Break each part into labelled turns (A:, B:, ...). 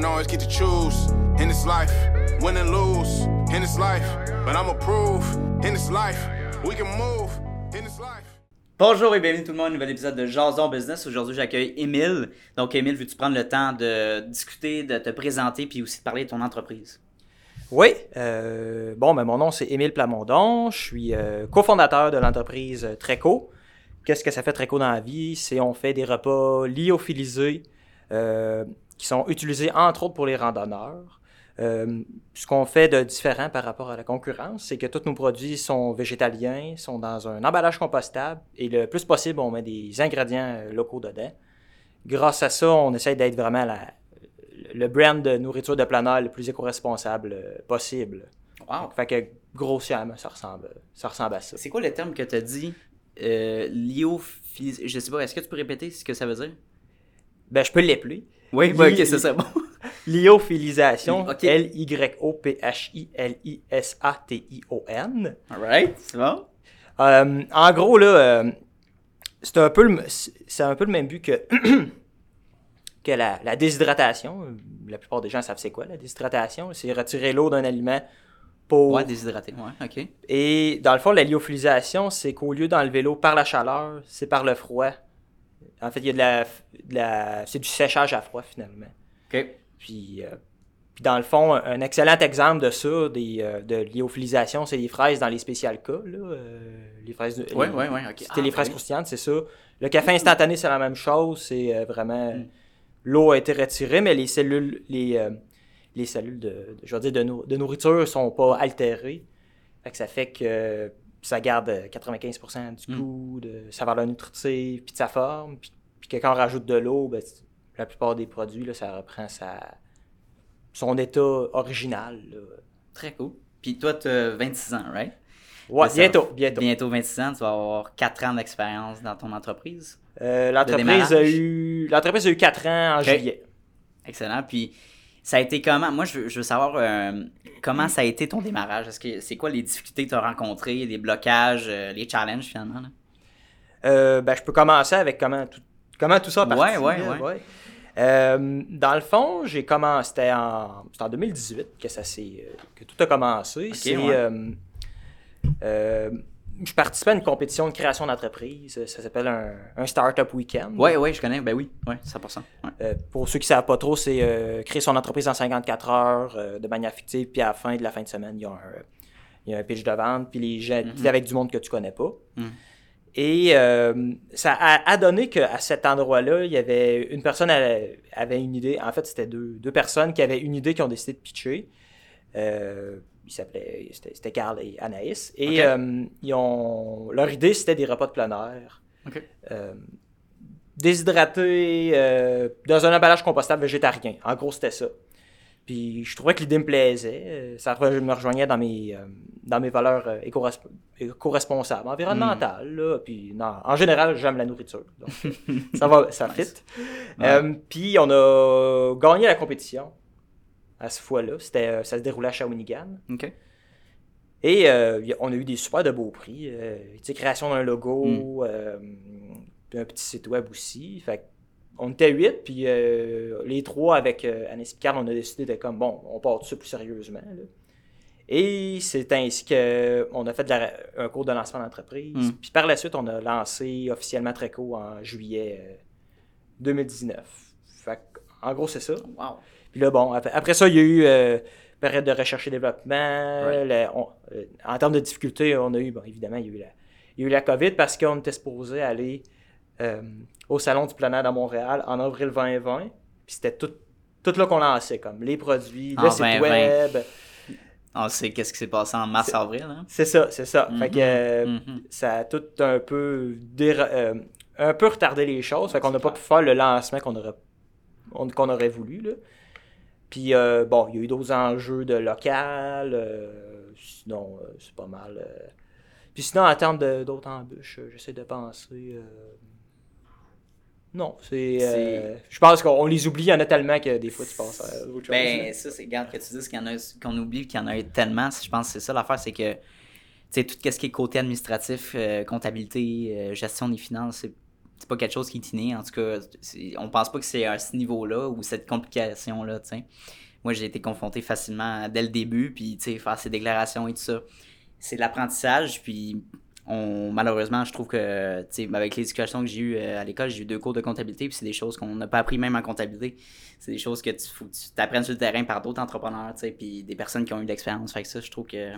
A: don't always get to choose in this life, win and lose in this life. But I'ma prove in this life, we can move in this life.
B: Bonjour et bienvenue tout le monde, nouvel épisode de Jason Business. Aujourd'hui, j'accueille Émile. Donc, Émile, veux-tu prendre le temps de discuter, de te présenter, puis aussi de parler de ton entreprise?
C: Oui, euh, bon, ben, mon nom c'est Émile Plamondon. Je suis euh, cofondateur de l'entreprise Treco. Qu'est-ce que ça fait Treco dans la vie? C'est on fait des repas lyophilisés euh, qui sont utilisés entre autres pour les randonneurs. Euh, ce qu'on fait de différent par rapport à la concurrence, c'est que tous nos produits sont végétaliens, sont dans un emballage compostable et le plus possible, on met des ingrédients euh, locaux dedans. Grâce à ça, on essaie d'être vraiment la, le brand de nourriture de planeur le plus éco-responsable euh, possible.
B: Wow!
C: Fait que grossièrement, ça ressemble, ça ressemble à ça.
B: C'est quoi le terme que tu as dit? Euh, lyophilis... Je sais pas, est-ce que tu peux répéter ce que ça veut dire?
C: Ben, je peux l'épeler.
B: Oui,
C: bah,
B: ok, ça. Bon.
C: Lyophilisation. L-Y-O-P-H-I-L-I-S-A-T-I-O-N.
B: Alright, c'est bon?
C: Euh, en gros, là, euh, c'est un, peu le- c'est un peu le même but que, que la, la déshydratation. La plupart des gens savent c'est quoi la déshydratation. C'est retirer l'eau d'un aliment pour...
B: Ouais, déshydraté, ouais, ok.
C: Et dans le fond, la lyophilisation, c'est qu'au lieu d'enlever l'eau par la chaleur, c'est par le froid. En fait, il y a de la, de la- c'est du séchage à froid finalement.
B: Ok.
C: Puis, euh, puis dans le fond, un excellent exemple de ça, des, euh, de lyophilisation, c'est les fraises dans les spécial cas. Là, euh, les fraises,
B: ouais, ouais, ok.
C: C'était
B: Ah,
C: les fraises
B: oui.
C: croustillantes, c'est ça. Le café instantané, c'est la même chose. C'est vraiment.
B: Mm.
C: L'eau a été retirée, mais les cellules, les, les cellules de, de- je veux dire, de, de nourriture sont pas altérées. Fait que ça fait que ça garde euh, 95% du
B: Mm.
C: goût, de sa valeur nutritive, puis de sa forme. Puis, puis que quand on rajoute de l'eau, ben, la plupart des produits, là, ça reprend sa, son état original. là.
B: Très cool. Puis toi, tu as 26 ans, right?
C: Ouais,
B: Ça-
C: bientôt, bientôt.
B: Bientôt 26 ans, tu vas avoir 4 ans d'expérience dans ton entreprise.
C: Euh, l'entreprise, a eu, l'entreprise a eu 4 ans en juillet.
B: Excellent. Puis ça a été comment? Moi, je veux, je veux savoir euh, comment ça a été ton démarrage? Est-ce que c'est quoi les difficultés que tu as rencontrées, les blocages, euh, les challenges finalement? là?
C: Euh, ben, je peux commencer avec comment tout, comment tout ça a parti.
B: Ouais, ouais,
C: là,
B: ouais.
C: Euh, dans le fond, j'ai commencé, c'était en, en 2018 que, ça s'est, que tout a commencé. C'est,
B: ouais.
C: euh, je participais à une compétition de création d'entreprise. Ça s'appelle un, un Startup Weekend.
B: Ouais, ouais, je connais. Ben oui, ouais, 100%. Ouais.
C: Euh, pour ceux qui ne savent pas trop, c'est euh, créer son entreprise en 54 heures euh, de manière fictive, puis à la fin de la fin de semaine, il y a un, il y a un pitch de vente, puis les gens, puis avec du monde que tu connais pas.
B: Mhm.
C: Et ça a, a donné qu'à cet endroit-là, il y avait une personne elle, avait une idée. En fait, c'était deux, deux personnes qui avaient une idée qui ont décidé de pitcher. Ils s'appelaient, c'était, Carl et Anaïs. Et euh, ils ont, leur idée, c'était des repas de plein air euh, déshydraté euh, dans un emballage compostable végétarien. En gros, c'était ça. Puis je trouvais que l'idée me plaisait. Ça me rejoignait dans mes, dans mes valeurs éco-resp- éco-responsables, environnementales. là. Puis non, en général, j'aime la nourriture. Donc, ça va, ça fit. Puis on a gagné la compétition à ce fois-là. C'était, euh, ça se déroulait à Shawinigan.
B: OK.
C: Et euh, on a eu des super de beaux prix. euh, création d'un logo, puis un petit site web aussi. Fait on était huit, puis euh, les trois avec euh, Anis Picard, on a décidé de comme bon, on part de ça plus sérieusement. là. Et c'est ainsi qu'on a fait de la- un cours de lancement d'entreprise.
B: Mm.
C: Puis par la suite, on a lancé officiellement Treco en juillet euh, 2019. Fait en gros, c'est ça.
B: Wow.
C: Puis là, bon, après, après ça, il y a eu euh, période de recherche et développement. On- euh, en termes de difficultés, on a eu, bon, évidemment, il y a eu la, il y a eu la COVID parce qu'on était supposé aller euh, au Salon du air à Montréal en avril 2020. Puis c'était tout, tout là qu'on lançait, comme les produits, le site
B: 2020.
C: web.
B: On sait qu'est-ce qui s'est passé en mars-avril. Hein?
C: C'est ça, c'est ça. Fait que euh,
B: mhm.
C: ça a tout un peu, déra- euh, un peu retardé les choses. Fait qu'on n'a pas pu faire le lancement qu'on aurait, on- qu'on aurait voulu. Là. Puis, euh, bon, il y a eu d'autres enjeux de local. euh, sinon, euh, c'est pas mal. euh. Puis sinon, en termes d'autres embûches, j'essaie de penser. Non, c'est. Je pense qu'on les oublie, il y en a tellement que des fois tu penses à autre chose.
B: Ben, ça, c'est garde que tu dises qu'il y en a, qu'on oublie qu'il y en a tellement. Je pense que c'est ça l'affaire, c'est que, tu sais, tout ce qui est côté administratif, comptabilité, gestion des finances, c'est c'est pas quelque chose qui est inné. En tout cas, on pense pas que c'est à ce niveau-là ou cette complication-là. Moi, j'ai été confronté facilement dès le début, puis, tu sais, faire ces déclarations et tout ça. C'est de l'apprentissage, puis on, malheureusement, je trouve que, tu sais, avec l'éducation que j'ai eue euh, à l'école, j'ai eu deux cours de comptabilité, puis c'est des choses qu'on n'a pas appris même en comptabilité. C'est des choses que tu faut tu sur le terrain par d'autres entrepreneurs, tu puis des personnes qui ont eu de l'expérience. Fait que ça, je trouve que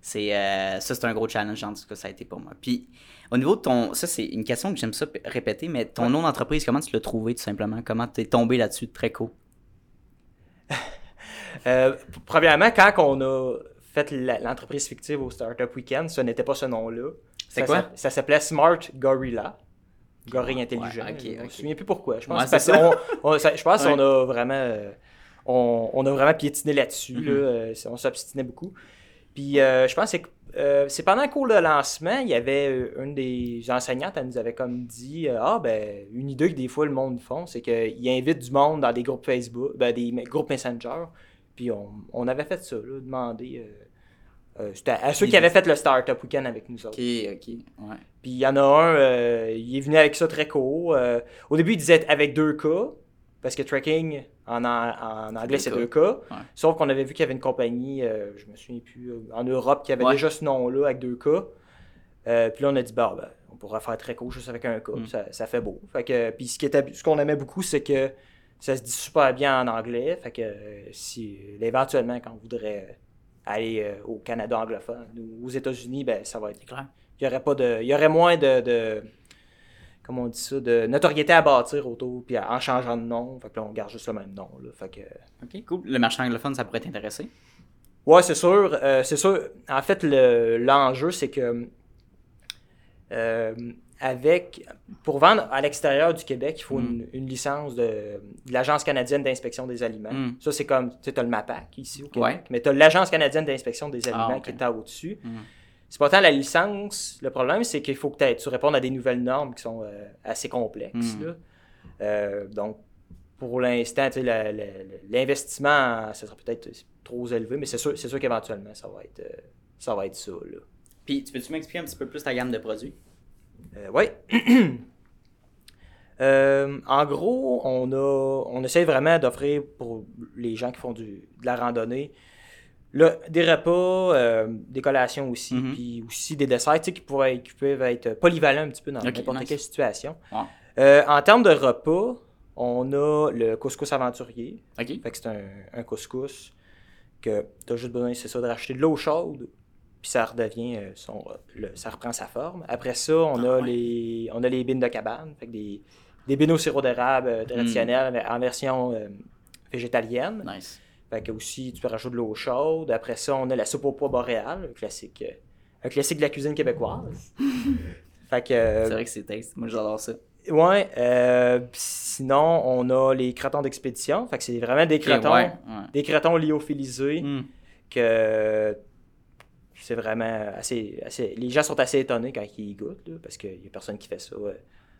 B: c'est euh, ça c'est un gros challenge en tout cas ça a été pour moi puis au niveau de ton ça c'est une question que j'aime ça répéter mais ton nom d'entreprise comment tu l'as trouvé tout simplement? Comment tu es tombé là-dessus de très cool
C: Euh, premièrement, quand on a fait l'entreprise fictive au Startup Weekend, ce n'était pas ce nom-là.
B: C'est quoi?
C: Ça s'appelait Smart Gorilla. Gorille intelligent.
B: Ouais, ok,
C: Je me souviens plus pourquoi. Je pense,
B: Ouais,
C: parce on- ça- je pense qu'on a vraiment, euh, on, on a vraiment piétiné là-dessus.
B: Mhm.
C: là. Euh, c'est- on s'obstinait beaucoup. Puis euh, je pense que euh, c'est pendant le cours de lancement, il y avait euh, une des enseignantes, elle nous avait comme dit euh, Ah, ben, une idée que des fois le monde font, c'est qu'ils invitent du monde dans des groupes Facebook, ben, des groupes Messenger. Puis on, on avait fait ça, là, demander. euh, c'était à ceux qui avaient fait le Startup Weekend avec nous autres.
B: ok ok ouais
C: Puis il y en a un, il est venu avec ça très court. Au début, il disait avec deux K, parce que tracking en, an- en anglais, c'est deux.
B: Ouais.
C: Sauf qu'on avait vu qu'il y avait une compagnie, euh, je me souviens plus, euh, en Europe, qui avait
B: Ouais.
C: déjà ce nom-là avec deux K. Euh, puis là, on a dit, bah, ben, on pourra faire très court juste avec un K.
B: Mm.
C: Ça, ça fait beau. Fait que, puis ce qui était, ce qu'on aimait beaucoup, c'est que ça se dit super bien en anglais. Fait que euh, si éventuellement, quand on voudrait aller au Canada anglophone ou aux États-Unis, ben, ça va être
B: clair
C: il y aurait pas de il y aurait moins de, de comment on dit ça de notoriété à bâtir autour puis en changeant de nom fait que là on garde juste le même nom là fait que
B: ok cool le marché anglophone ça pourrait t'intéresser?
C: Ouais c'est sûr euh, c'est sûr en fait le l'enjeu c'est que euh, avec pour vendre à l'extérieur du Québec il faut
B: Mm.
C: une, une licence de, de l'agence canadienne d'inspection des aliments
B: Mm.
C: ça c'est comme tu sais as le MAPAC ici au Québec
B: Ouais.
C: mais tu as l'agence canadienne d'inspection des aliments
B: Ah, ok.
C: qui est au-dessus
B: Mhm.
C: C'est pas tant la licence. Le problème, c'est qu'il faut que tu répondes à des nouvelles normes qui sont euh, assez complexes.
B: Mm.
C: là. Euh, donc, pour l'instant, l'investissement, ça sera peut-être trop élevé, mais c'est sûr, qu'éventuellement, ça va être, euh, ça va être ça. Là.
B: puis tu peux-tu m'expliquer un petit peu plus ta gamme de produits?
C: Euh, oui. Euh, en gros, on, a, on essaie vraiment d'offrir pour les gens qui font du, de la randonnée là, des repas, euh, des collations aussi,
B: Mhm.
C: puis aussi des desserts tu sais, qui, pourraient, qui peuvent être polyvalents un petit peu dans n'importe
B: nice.
C: quelle situation. Euh, en termes de repas, on a le couscous aventurier.
B: ok
C: Fait que c'est un, un couscous que tu as juste besoin, c'est ça, de racheter de l'eau chaude, puis ça redevient euh, son, le- ça reprend sa forme. Après ça, on
B: Ah
C: a
B: ouais.
C: les on a les bines de cabane, fait que des, des bines au sirop d'érable euh, traditionnelles mais en version euh, végétalienne.
B: nice
C: Fait que aussi tu peux rajouter de l'eau chaude. Après ça, on a la soupe au pois boréal, un classique euh, un classique de la cuisine québécoise. fait que euh,
B: c'est vrai que c'est taste moi j'adore ça
C: Ouais, euh, sinon, on a les crotons d'expédition. Fait que c'est vraiment des
B: ouais, ouais.
C: des crotons lyophilisés
B: Hmm.
C: que c'est vraiment assez, assez. Les gens sont assez étonnés quand ils y goûtent, là, parce qu'il n'y a personne qui fait ça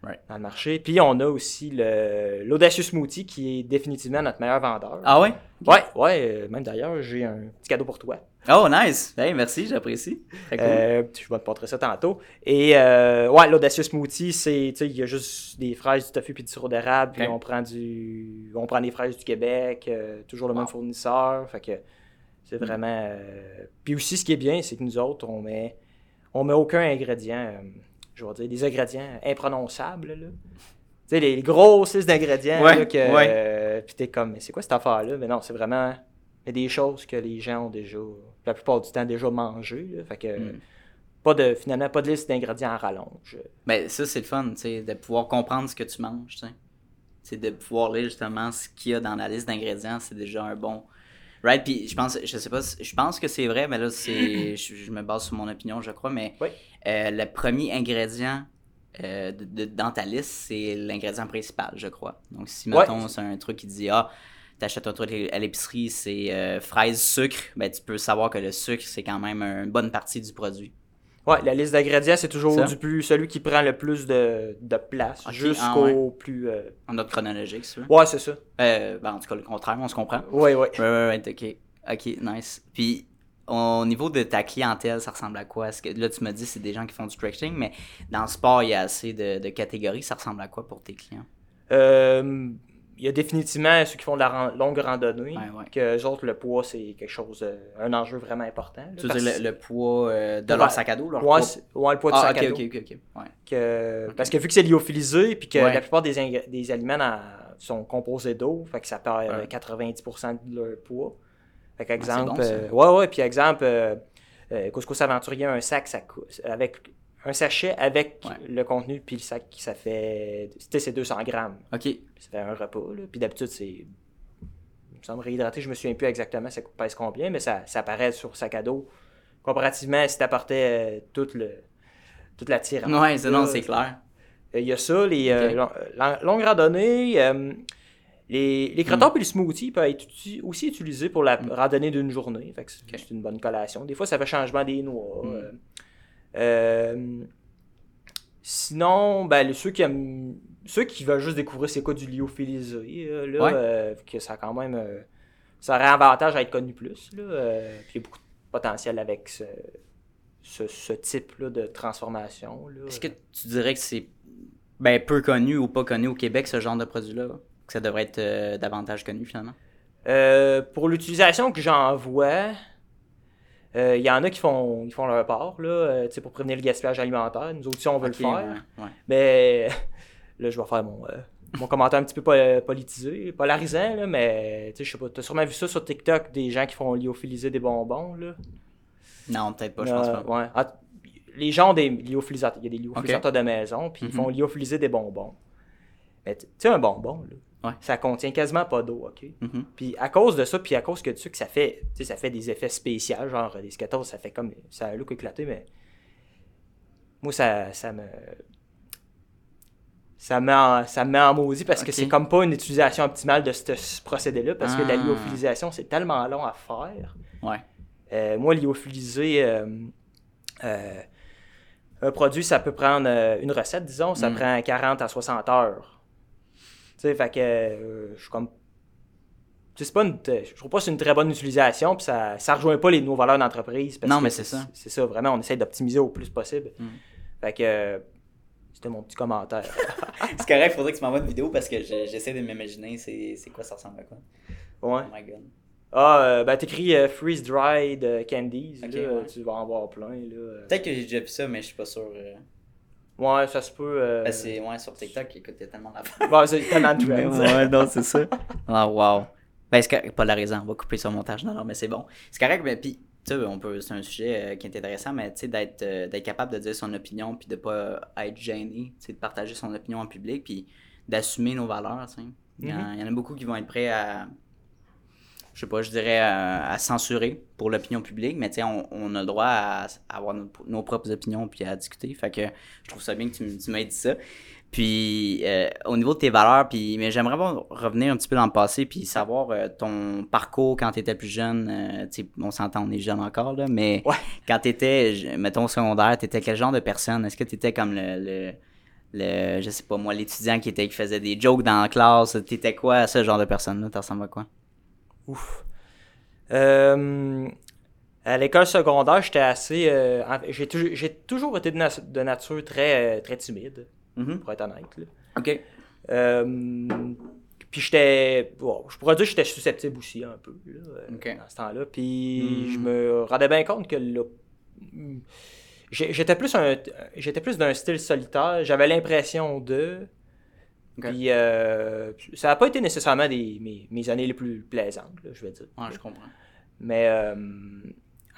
B: Ouais.
C: dans le marché. Puis on a aussi le- l'Audacious Smoothie qui est définitivement notre meilleur vendeur.
B: ah ouais?
C: Ouais, ouais, euh, même d'ailleurs, j'ai un petit cadeau pour toi.
B: oh nice hey, merci j'apprécie cool.
C: Euh, je vais te montrer ça tantôt. Et euh, ouais, l'Audacious Smoothie, c'est, il y a juste des fraises, du tofu puis du sirop d'érable. Puis on prend du, on prend des fraises du Québec, euh, toujours le même fournisseur. Fait que c'est vraiment. euh, Puis aussi, ce qui est bien, c'est que nous autres, on met, on met aucun ingrédient, je vais dire, des ingrédients imprononçables. Là. Tu sais, les, listes d'ingrédients.
B: Ouais,
C: là, que,
B: ouais.
C: euh, puis t'es comme, mais c'est quoi cette affaire-là? Mais non, c'est vraiment mais des choses que les gens ont déjà, la plupart du temps, déjà mangées. là. Fait que.
B: Mm.
C: Pas de, finalement, pas de liste d'ingrédients à rallonge.
B: Ben, ça, c'est le fun, tu sais, de pouvoir comprendre ce que tu manges, tu sais. C'est de pouvoir lire justement ce qu'il y a dans la liste d'ingrédients, c'est déjà un bon. Right? Puis je pense, je sais pas, je pense que c'est vrai, mais là, c'est. Je, je me base sur mon opinion, je crois, mais
C: Oui.
B: euh, le premier ingrédient euh, de, de- dans ta liste, c'est l'ingrédient principal, je crois. Donc, si,
C: Ouais.
B: mettons, c'est un truc qui dit, ah, t'achètes un truc à l'épicerie, c'est euh, fraise, sucre, ben, tu peux savoir que le sucre, c'est quand même une bonne partie du produit.
C: Ouais, la liste d'ingrédients, c'est toujours du plus, celui qui prend le plus de, de place jusqu'au
B: ah ouais.
C: plus. euh,
B: En ordre chronologique, ça.
C: Ouais, c'est ça.
B: Euh, ben, en tout cas, le contraire, on se comprend.
C: Ouais, ouais.
B: Ouais, ouais, ouais, ok. Ok, nice. Puis, au niveau de ta clientèle, ça ressemble à quoi? Est-ce que, là, tu me dis c'est des gens qui font du trekking, mais dans le sport, il y a assez de, de catégories. Ça ressemble à quoi pour tes clients?
C: Euh, il y a définitivement ceux qui font de la ran- longue randonnée,
B: Ouais, ouais.
C: que eux autres, le poids, c'est quelque chose, euh, un enjeu vraiment important. là,
B: Tu veux dire le, le poids euh, de
C: Ouais.
B: leur sac à dos? Leur
C: Ouais,
B: poids?
C: ouais, le poids du
B: Ah,
C: sac à dos. Parce que vu que c'est lyophilisé, puis que la plupart des, des aliments dans- sont composés d'eau, fait que ça perd euh,
B: Ouais.
C: 90% de leur poids. Fait
B: c'est
C: qu'exemple,
B: bon, ça.
C: euh, ouais, ouais, puis exemple, euh, euh, Couscous Aventurier, un sac, ça coûte, avec un sachet avec
B: Ouais.
C: le contenu, puis le sac, ça fait, tu sais, c'est 200 grammes.
B: Ok.
C: Ça fait un repas, là. Puis d'habitude, c'est. Il me semble réhydraté, je me souviens plus exactement ça pèse combien, mais ça, ça apparaît sur sac à dos. Comparativement, si t'apportais euh, toute, le, toute la tire.
B: Ouais, c'est non, c'est clair.
C: Il y a ça, les euh,
B: Ok.
C: long- long- longues randonnées. euh, les, les
B: Hmm.
C: crottons et les smoothies peuvent être aussi utilisés pour la randonnée d'une journée. Fait que c'est une bonne collation. Des fois, ça fait changement des noix.
B: Hmm.
C: Euh. Sinon, ben, ceux qui aiment. Ceux qui veulent juste découvrir c'est quoi du lyophilisé, euh, là,
B: Ouais.
C: euh, que ça a quand même. euh, ça aurait avantage à être connu plus. Là, puis il y a beaucoup de potentiel avec ce, ce, ce type-là de transformation. là.
B: Est-ce que tu dirais que c'est ben, peu connu ou pas connu au Québec, ce genre de produit-là? Que ça devrait être davantage connu finalement?
C: Pour l'utilisation que j'en vois, euh, il y en a qui font, ils font leur part là, euh, pour prévenir le gaspillage alimentaire. Nous autres, si on veut le faire.
B: ouais, ouais.
C: Mais là, je vais faire mon, euh, mon commentaire un petit peu pol- politisé, polarisant, là, mais je sais pas, t'as sûrement vu ça sur TikTok, des gens qui font lyophiliser des bonbons. Là.
B: Non, peut-être pas, je pense pas.
C: ouais. Ah, les gens ont des lyophilisateurs. Il y a des lyophilisateurs de maison, puis ils
B: Mhm.
C: font lyophiliser des bonbons. Mais tu tu sais, un bonbon, là,
B: Ouais.
C: ça contient quasiment pas d'eau, OK?
B: Mhm.
C: Puis à cause de ça, puis à cause que tu sais que ça fait, tu sais, ça fait des effets spéciaux, genre des Skittles, ça fait comme, ça a un look éclaté, mais moi, ça, ça me... Ça me, met en, ça me met en maudit parce que c'est comme pas une utilisation optimale de ce, ce procédé-là parce que la
B: Ah.
C: lyophilisation, c'est tellement long à faire.
B: Ouais.
C: Euh, moi, lyophiliser euh, euh, un produit, ça peut prendre euh, une recette, disons, ça
B: Mm.
C: prend 40 à 60 heures. Tu sais, fait que euh, je suis comme. Tu sais, c'est pas une, je trouve pas que c'est une très bonne utilisation, puis ça, ça rejoint pas les, nos valeurs d'entreprise.
B: Non, mais c'est ça.
C: C'est ça, vraiment, on essaie d'optimiser au plus possible.
B: Mm.
C: Fait que. euh, c'était mon petit commentaire.
B: C'est correct, faudrait que tu m'envoies une vidéo parce que je- j'essaie de m'imaginer c'est quoi ça ressemble à quoi.
C: ouais.
B: Oh my god.
C: Ah, euh, ben, t'écris euh, freeze dried euh, candies, là,
B: ouais.
C: tu vas en voir plein. Là.
B: Peut-être que j'ai déjà vu ça, mais je suis pas sûr.
C: Ouais, ça se peut. euh,
B: Ben, c'est ouais, sur TikTok, écoute, il y a tellement d'affaires.
C: Bon, c'est tellement de
B: ouais, non, c'est ça. Ah, wow. Ben, c'est correct, polarisant, on va couper son montage. Non, non, mais c'est bon. C'est correct, mais puis, tu sais, on peut, c'est un sujet euh, qui est intéressant, mais tu sais, d'être, euh, d'être capable de dire son opinion, puis de pas être gêné, tu sais, de partager son opinion en public, puis d'assumer nos valeurs, tu sais. Il y, en- il y en a beaucoup qui vont être prêts à, je sais pas, je dirais à, à censurer pour l'opinion publique, mais tu sais, on, on a le droit à, à avoir nos, nos propres opinions puis à discuter. Fait que je trouve ça bien que tu, tu m'aies dit ça. Puis euh, au niveau de tes valeurs, puis mais j'aimerais vraiment revenir un petit peu dans le passé puis savoir euh, ton parcours quand tu étais plus jeune. euh, tu sais, on s'entend, on est jeune encore là, mais
C: Ouais.
B: quand tu étais, mettons au secondaire, tu étais quel genre de personne? Est-ce que tu étais comme le, le le je sais pas moi l'étudiant qui était qui faisait des jokes dans la classe, t'étais quoi ce genre de personne là, tu ressembles à quoi?
C: Ouf. Euh, à l'école secondaire, j'étais assez. euh, j'ai, toujours, j'ai toujours été de, na- de nature très, euh, très timide,
B: Mhm.
C: pour être honnête. là.
B: OK.
C: Euh, puis j'étais. bon, je pourrais dire que j'étais susceptible aussi un peu là, dans ce temps-là. Puis
B: Hmm.
C: je me rendais bien compte que là, j'ai- j'étais plus un j'étais plus d'un style solitaire. J'avais l'impression de. Puis euh, ça n'a pas été nécessairement des, mes, mes années les plus plaisantes, là, je vais dire.
B: Ouais, je comprends.
C: Mais euh,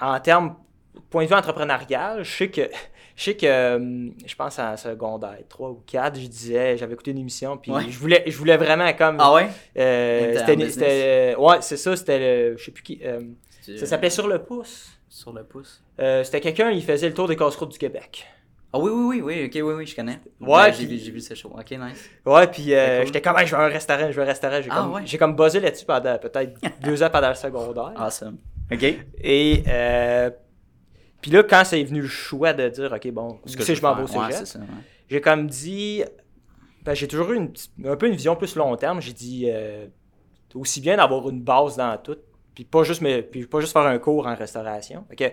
C: en termes, point de vue entrepreneurial, je sais que, je sais que, euh, je pense en secondaire 3 ou 4, je disais, j'avais écouté une émission, puis
B: Ouais.
C: je, voulais, je voulais vraiment comme.
B: Ah ouais?
C: euh, c'était, ouais, c'est ça, c'était le. Je sais plus qui. euh, ça s'appelait Sur le pouce.
B: Sur le pouce.
C: C'était quelqu'un, il faisait le tour des casse-routes du Québec.
B: Ah oui, oui, oui, oui, ok, oui, oui, je connais.
C: Ouais,
B: Ben, j'ai
C: puis-
B: vu, j'ai vu ce show. Ok, nice.
C: Ouais, puis euh,
B: cool.
C: j'étais comme, Hey, je veux un restaurant, je veux un restaurant. J'ai
B: Ah,
C: comme,
B: ouais.
C: j'ai comme buzzé là-dessus pendant peut-être deux ans pendant le secondaire.
B: Awesome. Ok.
C: Et euh, puis là, quand c'est venu le choix de dire, OK, bon,
B: Ce
C: tu
B: que
C: sais,
B: je
C: m'en vais au.
B: Ouais, ouais.
C: j'ai comme dit, ben, j'ai toujours eu une, un peu une vision plus long terme. J'ai dit, euh, aussi bien d'avoir une base dans tout, puis puis pas juste, mais, puis pas juste faire un cours en restauration. Fait que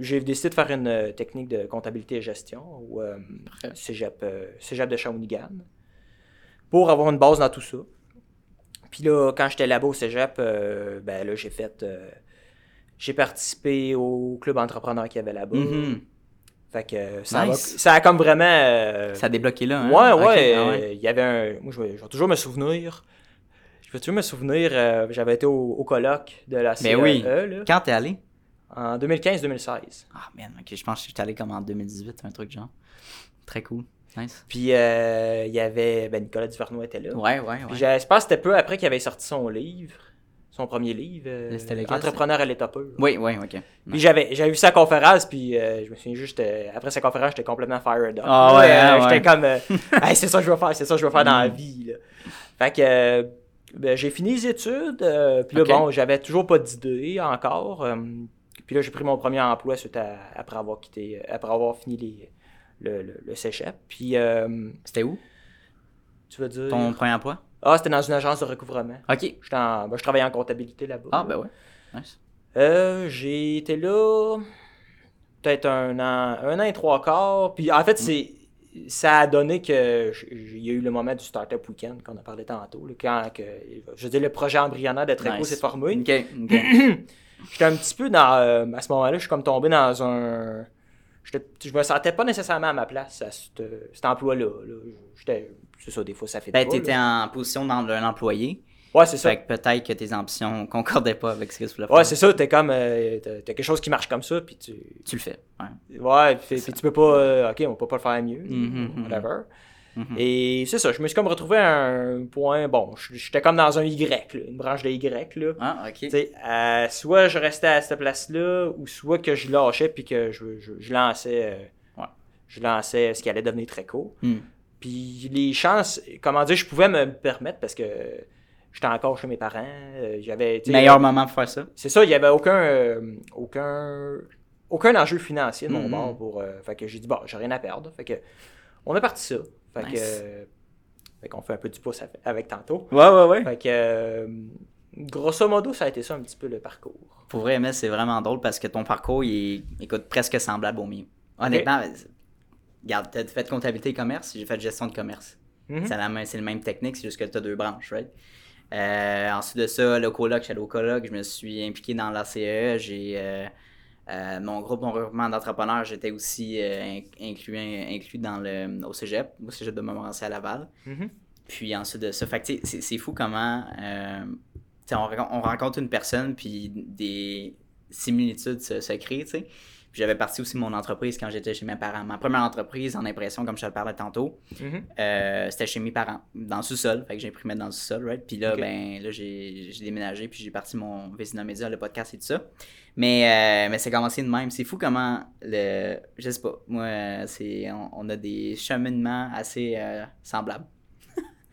C: j'ai décidé de faire une euh, technique de comptabilité et gestion au euh, cégep, euh, cégep de Shawinigan pour avoir une base dans tout ça. Puis là, quand j'étais là-bas au cégep, euh, ben là, j'ai fait. j'ai participé au club entrepreneur qu'il y avait là-bas.
B: Mhm.
C: Fait que ça,
B: Nice.
C: va- ça a comme vraiment.
B: Ça a débloqué là, hein?
C: Ouais, ouais.
B: ah
C: Il y avait un. Moi, je vais, je vais toujours me souvenir. Je vais toujours me souvenir. J'avais été au, au colloque de la CAE
B: Ben oui.
C: là,
B: Quand t'es allé?
C: En 2015-2016.
B: Ah, man, ok, je pense que j'étais allé comme en 2018, un truc genre. Très cool. Nice.
C: Puis euh, il y avait. Ben, Nicolas Duvernois était là.
B: Ouais, ouais,
C: Puis
B: ouais.
C: j'ai- je pense que c'était peu après qu'il avait sorti son livre. Son premier livre. euh, Entrepreneur à l'état pur.
B: Oui, oui, ok.
C: Puis j'avais, j'avais vu sa conférence, puis euh, je me souviens juste, euh, après sa conférence, j'étais complètement fired up.
B: Ah ouais,
C: Là,
B: hein,
C: J'étais
B: ouais.
C: comme, euh, Hey, c'est ça que je veux faire, c'est ça que je veux faire dans la
B: Mm.
C: vie. Là. Fait que euh, ben, j'ai fini les études, euh, puis là, bon, j'avais toujours pas d'idée encore. Puis là, j'ai pris mon premier emploi suite à- après avoir quitté, euh, après avoir fini les, le, le, le cégep. Puis, euh,
B: C'était où?
C: tu veux dire...
B: Ton premier emploi?
C: Ah, c'était dans une agence de recouvrement.
B: Ok.
C: En- ben, je travaillais en comptabilité là-bas.
B: Ah, ben ouais. Nice.
C: Euh, j'ai été là peut-être un an, un an et trois quarts. Puis en fait, c'est ça a donné que il y a eu le moment du Startup Weekend qu'on a parlé tantôt. là, quand que, je veux dire, le projet embryonnaire de Treco
B: Nice.
C: s'est formé.
B: Ok, ok.
C: J'étais un petit peu dans. euh, à ce moment-là, je suis comme tombé dans un. Je me sentais pas nécessairement à ma place à cet, cet emploi-là. là. J'étais. C'est ça, des fois, ça fait
B: Ben, t'étais en position d'un employé.
C: Ouais, c'est ça.
B: Fait que peut-être que tes ambitions concordaient pas avec ce que tu voulais
C: Ouais,
B: faire.
C: c'est ça. T'es comme. euh, t'as quelque chose qui marche comme ça, puis tu.
B: Tu le fais. Ouais.
C: Ouais, puis, puis tu peux pas. euh, ok, on peut pas le faire mieux.
B: Mhm, mhm.
C: whatever.
B: Mhm.
C: Et c'est ça, je me suis comme retrouvé à un point. Bon, j'étais comme dans un Y, là, une branche de Y. Là.
B: Ah, ok.
C: Tu sais, euh, soit je restais à cette place-là, ou soit que je lâchais puis que je, je, je lançais. euh,
B: Ouais.
C: Je lançais ce qui allait devenir très court.
B: Hmm.
C: Puis les chances, comment dire, je pouvais me permettre parce que j'étais encore chez mes parents. euh, J'avais.
B: Meilleur moment pour faire ça?
C: c'est ça, il n'y avait aucun, euh, aucun, aucun enjeu financier de mon
B: Mhm.
C: bord. Pour, euh, fait que j'ai dit, bon, j'ai rien à perdre. Fait que, on a parti ça. Fait que,
B: Nice.
C: euh, fait qu'on fait un peu du pouce avec- avec tantôt.
B: Ouais, ouais, ouais.
C: Fait que, euh, grosso modo, ça a été ça un petit peu le parcours.
B: Pour vrai, mais c'est vraiment drôle parce que ton parcours, il est, écoute, presque semblable au mien. Honnêtement, regarde, t'as fait comptabilité et commerce, j'ai fait gestion de commerce.
C: Mhm.
B: C'est la même, c'est le même technique, c'est juste que tu as deux branches, right? Euh, ensuite de ça, le coloc, j'allais au coloc, je me suis impliqué dans l'ACE, j'ai euh, euh, mon groupe, mon regroupement d'entrepreneurs, j'étais aussi euh, in- inclus, inclus dans le, au cégep, au cégep de Montmorency à Laval.
C: Mhm.
B: Puis ensuite de ça, fait c'est c'est fou comment euh, on, rencontre- on rencontre une personne, puis des similitudes se, se créent, tu sais. J'avais parti aussi mon entreprise quand j'étais chez mes parents. Ma première entreprise en impression, comme je te le parlais tantôt,
C: Mhm.
B: euh, c'était chez mes parents, dans le sous-sol. Fait que j'ai imprimé dans le sous-sol, right? Puis là, ben, là, j'ai déménagé, puis j'ai parti mon Vézina Média, le podcast et tout ça. Mais, euh, mais c'est commencé de même. C'est fou comment, le, je sais pas, moi, c'est, on, on a des cheminements assez euh, semblables.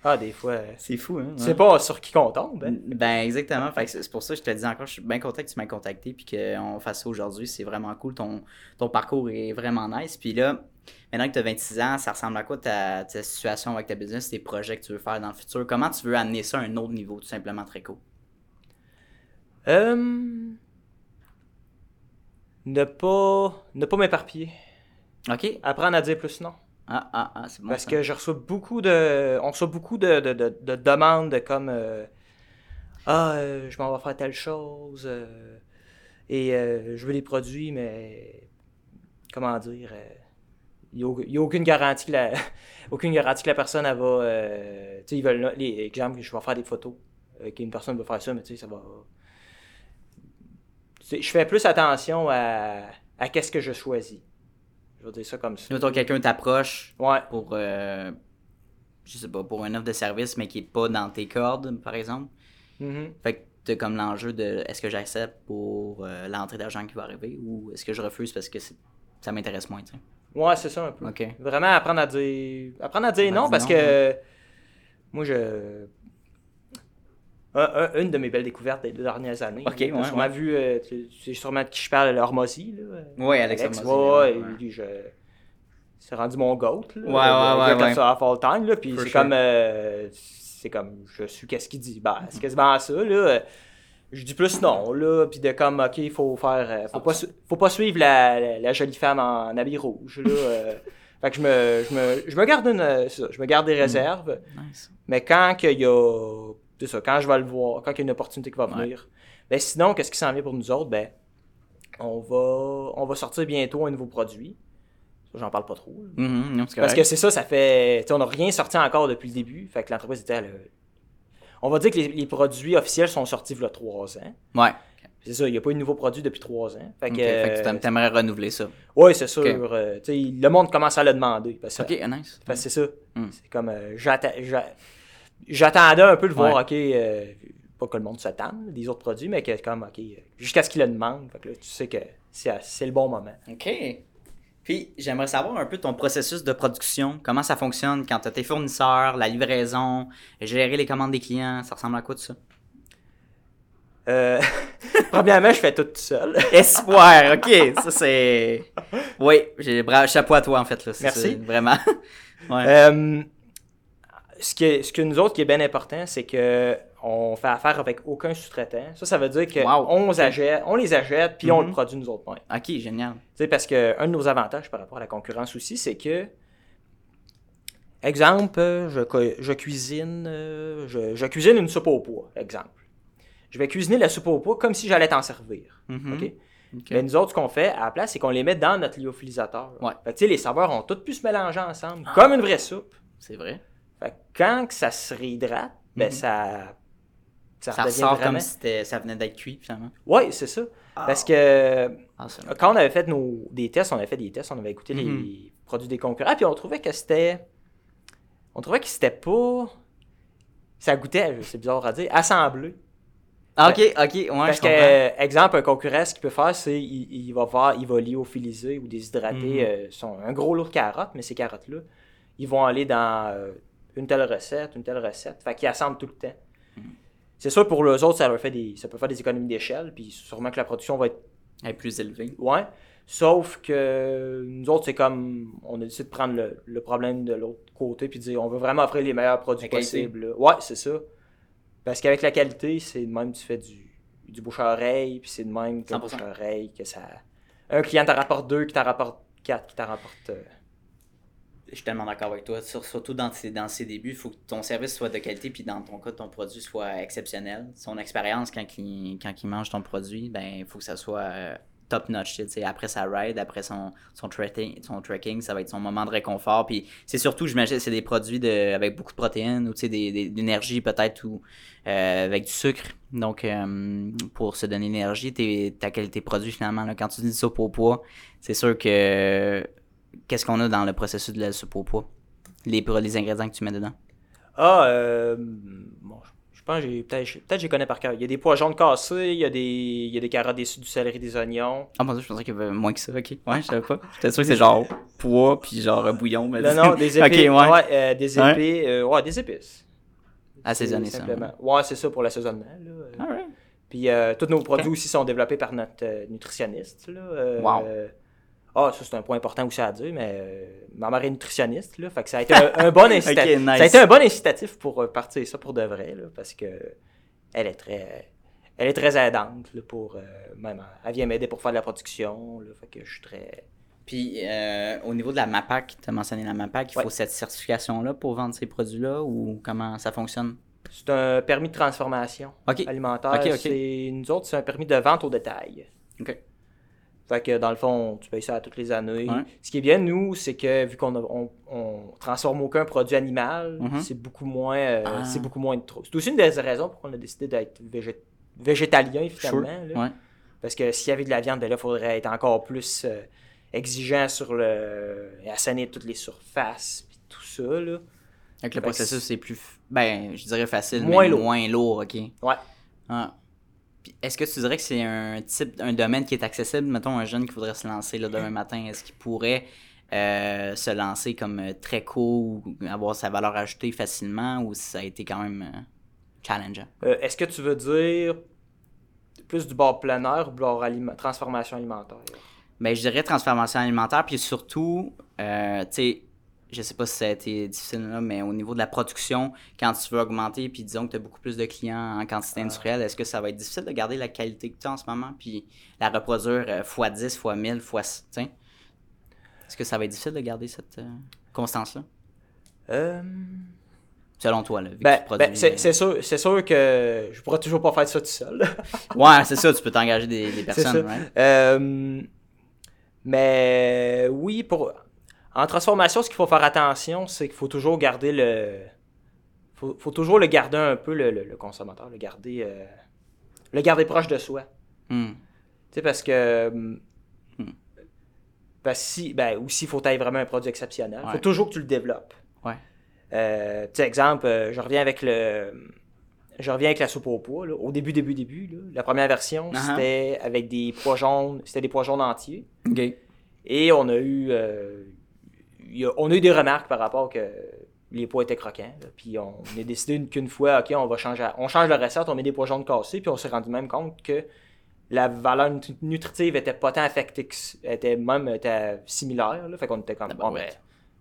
C: Ah, des fois, euh,
B: C'est fou, hein?
C: tu sais pas sur qui qu'on tombe. hein.
B: Ben, exactement. Fait que c'est c'est pour ça que je te dis encore, je suis bien content que tu m'aies contacté puis qu'on fasse ça aujourd'hui. C'est vraiment cool. Ton, ton parcours est vraiment nice. Puis là, maintenant que tu as 26 ans, ça ressemble à quoi ta, ta situation avec ta business, tes projets que tu veux faire dans le futur? Comment tu veux amener ça à un autre niveau, tout simplement, très cool?
C: Euh, ne pas, ne pas m'éparpiller.
B: OK.
C: Apprendre à dire plus non.
B: Ah, ah, ah, c'est bon.
C: Parce
B: ça.
C: que je reçois beaucoup de. On reçoit beaucoup de, de, de- de demandes de comme. euh, ah, euh, je m'en vais faire telle chose. euh, et je veux les produits, mais. Comment dire. Il n'y a, aucune garantie que la, aucune garantie que la personne elle va. tu sais, ils veulent. Les exemples, je vais faire des photos. qu'une personne va faire ça, mais tu sais, ça va. Je fais plus attention à, à qu'est-ce que je choisis. Je vais dire ça comme ça.
B: Mettons, quelqu'un t'approche
C: Ouais.
B: pour, euh, je sais pas, pour une offre de service, mais qui est pas dans tes cordes, par exemple.
C: Mhm.
B: Fait que t'as comme l'enjeu de est-ce que j'accepte pour euh, l'entrée d'argent qui va arriver ou est-ce que je refuse parce que ça m'intéresse moins, tu sais?
C: Ouais, c'est ça un peu. Vraiment apprendre à dire, apprendre à dire
B: Apprendre
C: non
B: à
C: parce que moi, je. Un- un- une de mes belles découvertes des deux dernières années.
B: Ok, ouais,
C: sûrement
B: ouais.
C: vu, euh, tu tu sais sûrement de qui je parle, Hormozy. Là.
B: Ouais, Alex
C: Alex,
B: Hormozy,
C: ouais, lui, je... c'est rendu mon goat. Là,
B: Ouais, ouais, ouais,
C: Comme
B: ouais.
C: ça, à full time, là, puis c'est
B: sure.
C: comme, euh, c'est comme, je suis qu'est-ce qu'il dit. Bah, c'est quasiment ça, là. Je dis plus non, là, puis de comme, ok, il faut faire. euh, faut, pas, su- faut pas suivre la, la, la jolie femme en, habit rouge, là. euh. fait que je me, je me, je me garde une. ça, je me garde des réserves,
B: Nice.
C: mais quand qu'il y a. C'est ça, quand je vais le voir, quand il y a une opportunité qui va venir. Ben sinon, qu'est-ce qui s'en vient pour nous autres? Ben, on va, on va sortir bientôt un nouveau produit. Ça, J'en parle pas trop.
B: Mhm, non, c'est
C: Parce que c'est ça, ça fait. on n'a rien sorti encore depuis le début. Fait que l'entreprise était. à le- On va dire que les, les produits officiels sont sortis il y a trois ans.
B: Ouais.
C: C'est ça, il n'y a pas eu de nouveau produit depuis trois ans. Fait que,
B: Ok, fait que tu
C: euh,
B: t'aimerais renouveler ça.
C: ouais, c'est sûr. Euh, le monde commence à le demander. Parce que,
B: Ok, nice.
C: parce que c'est ça.
B: Mm.
C: C'est comme. euh, J'attendais un peu de voir,
B: Ouais.
C: ok. euh, pas que le monde se tanne des autres produits, mais que comme, ok. Jusqu'à ce qu'il le demande. Fait que là, tu sais que c'est c'est le bon moment.
B: OK. Puis, j'aimerais savoir un peu ton processus de production. Comment ça fonctionne quand tu as tes fournisseurs, la livraison, gérer les commandes des clients. Ça ressemble à quoi tout ça?
C: Euh, premièrement, je fais tout, tout seul.
B: Espoir, OK. Ça, c'est... Oui, j'ai bra... chapeau à toi, en fait. Là. C'est-
C: Merci.
B: c'est Vraiment. ouais.
C: Euh, ce, qui est- ce que nous autres qui est bien important, c'est que on fait affaire avec aucun sous-traitant. Ça, ça veut dire qu'on
B: Wow.
C: on les achète, on les achète, puis on
B: Mhm.
C: le produit nous autres. mêmes.
B: OK, génial.
C: Sais, parce que un de nos avantages par rapport à la concurrence aussi, c'est que, exemple, je, je cuisine, euh, je, je cuisine une soupe au pois, exemple. Je vais cuisiner la soupe au pois comme si j'allais t'en servir.
B: Mhm.
C: OK? Mais nous autres, ce qu'on fait à la place, c'est qu'on les met dans notre lyophilisateur.
B: Ouais.
C: Fait que, tu sais, les saveurs ont toutes pu se mélanger ensemble,
B: Ah.
C: comme une vraie soupe.
B: C'est vrai.
C: Fait que quand que ça se réhydrate, ben
B: Mhm.
C: ça. Ça,
B: Ça
C: redevient
B: ressort
C: vraiment-
B: comme si ça venait d'être cuit, finalement.
C: Ouais, c'est ça. Parce que
B: Ah,
C: quand on avait fait nos, des tests, on avait fait des tests, on avait écouté les
B: Mhm.
C: produits des concurrents, puis on trouvait que c'était. On trouvait que c'était pas. Ça goûtait, c'est bizarre à dire, assemblé.
B: Ah, OK, OK, ouais,
C: Parce
B: je
C: que,
B: comprends.
C: exemple, un concurrent, ce qu'il peut faire, c'est il, il va faire, il va lyophiliser ou déshydrater
B: Mhm.
C: euh, son, un gros lot de carottes, mais ces carottes-là, ils vont aller dans euh, une telle recette, une telle recette. Fait qu'ils assemblent tout le temps. C'est sûr, pour les autres, ça, leur fait des, ça peut faire des économies d'échelle, puis sûrement que la production va être.
B: Elle est plus élevée.
C: Ouais. Sauf que nous autres, c'est comme. On a décidé de prendre le, le problème de l'autre côté, puis de dire on veut vraiment offrir les meilleurs produits possibles. Ouais, c'est ça. Parce qu'avec la qualité, c'est de même tu fais du, du bouche-à-oreille, puis c'est de même que
B: 100%.
C: bouche-à-oreille, que ça. Un client t'en rapporte deux, qui t'en rapporte quatre, qui t'en rapporte. euh,
B: Je suis tellement d'accord avec toi. Sur- surtout dans ses, dans débuts, il faut que ton service soit de qualité, puis dans ton cas, ton produit soit exceptionnel. Son expérience, quand il, quand mange ton produit, ben il faut que ça soit euh, top notch. Après sa ride, après son, son, trekking, son trekking, ça va être son moment de réconfort. Puis c'est surtout, j'imagine, c'est des produits de, avec beaucoup de protéines ou d'énergie peut-être ou euh, avec du sucre. Donc, euh, pour se donner l'énergie, ta qualité produit finalement, quand tu dis soupe au poids, c'est sûr que qu'est-ce qu'on a dans le processus de la soupe au pois? Les, ingrédients que tu mets dedans?
C: Ah, euh, bon, je pense que j'ai, peut-être, peut-être que je les connais par cœur. Il y a des pois jaunes cassés, il y a des, il y a des carottes, des, du céleri, des oignons.
B: Ah, mon dieu, je pensais qu'il y avait moins que ça. Ok. Ouais, je savais pas. J'étais sûr que c'est genre pois puis genre bouillon. Mais
C: Non, non, des
B: Ok,
C: épées.
B: ouais.
C: ouais, euh, des
B: Ouais.
C: euh, ouais, des épices.
B: Assaisonner ça.
C: simplement. Ouais, c'est ça pour l'assaisonnement.
B: Alright.
C: Puis tous nos produits aussi sont développés par notre nutritionniste. Là.
B: Wow.
C: Ah, ça c'est un point important aussi à dire, mais euh, ma mère est nutritionniste, là, fait que ça a été un, un bon incitatif.
B: Nice.
C: Ça a été un bon incitatif pour euh, partir ça pour de vrai, là, parce que elle est très, elle est très aidante là, pour euh, même, elle vient m'aider pour faire de la production, là, fait que je suis très.
B: Puis euh, au niveau de la MAPAC, tu as mentionné la MAPAC, il
C: Ouais.
B: faut cette certification-là pour vendre ces produits-là ou comment ça fonctionne?
C: C'est un permis de transformation alimentaire. C'est nous autres, c'est un permis de vente au détail.
B: Ok.
C: Fait que dans le fond, tu payes ça à toutes les années.
B: Ouais.
C: Ce qui est bien, nous, c'est que vu qu'on on, on transforme aucun produit animal,
B: Mhm.
C: c'est beaucoup moins euh,
B: Ah.
C: c'est beaucoup moins de trop. C'est aussi une des raisons pour qu'on a décidé d'être végé- végétalien finalement. là.
B: Ouais.
C: Parce que s'il y avait de la viande, ben là, il faudrait être encore plus euh, exigeant sur le. assainir toutes les surfaces puis tout ça. Là.
B: Avec le
C: Fait
B: processus, c'est plus, ben, je dirais facile,
C: Moins
B: mais
C: lourd.
B: moins lourd, ok.
C: Ouais.
B: Ah. Est-ce que tu dirais que c'est un type, un domaine qui est accessible, mettons un jeune qui voudrait se lancer là, demain matin, est-ce qu'il pourrait euh, se lancer comme euh, très cool ou avoir sa valeur ajoutée facilement ou ça a été quand même euh, challengeant?
C: Euh, Est-ce que tu veux dire plus du bord plein air ou bord aliment- transformation alimentaire?
B: Ben, je dirais transformation alimentaire, puis surtout, tu sais, je sais pas si ça a été difficile là, mais au niveau de la production, quand tu veux augmenter, puis disons que tu as beaucoup plus de clients en quantité industrielle, est-ce que ça va être difficile de garder la qualité que tu as en ce moment, puis la reproduire euh, x10, x 1000, x... Est-ce que ça va être difficile de garder cette euh, constance-là?
C: Euh,
B: Selon toi, là, vu que
C: ben,
B: tu produis,
C: ben, c'est sûr, c'est sûr que je pourrais toujours pas faire ça tout seul.
B: Ouais, c'est ça, tu peux t'engager des, personnes, right?
C: Euh, mais oui, pour en transformation, ce qu'il faut faire attention, c'est qu'il faut toujours garder le. Faut, faut toujours le garder un peu, le, le- le consommateur, le garder, euh, le garder proche de soi.
B: Hmm.
C: Tu sais, parce que. hum,
B: Hmm.
C: Parce si, ben, ou s'il faut tailler vraiment un produit exceptionnel, il
B: Ouais.
C: faut toujours que tu le développes.
B: Ouais.
C: Euh, tu sais, exemple, euh, je reviens avec le. Je reviens avec la soupe au pois. là. Au début, début, début, là, la première version,
B: Uh-huh.
C: c'était avec des pois jaunes. C'était des pois jaunes entiers.
B: OK.
C: Et on a eu, euh, y a- on a eu des remarques par rapport que les pois étaient croquants. là. Puis on a décidé qu'une fois, ok, on va changer, on change la recette, on met des pois jaunes cassés, puis on s'est rendu même compte que la valeur nut- nutritive était pas tant affectée, que était même était similaire. Là. Fait qu'on était comme,
B: Ah,
C: bon,
B: ouais.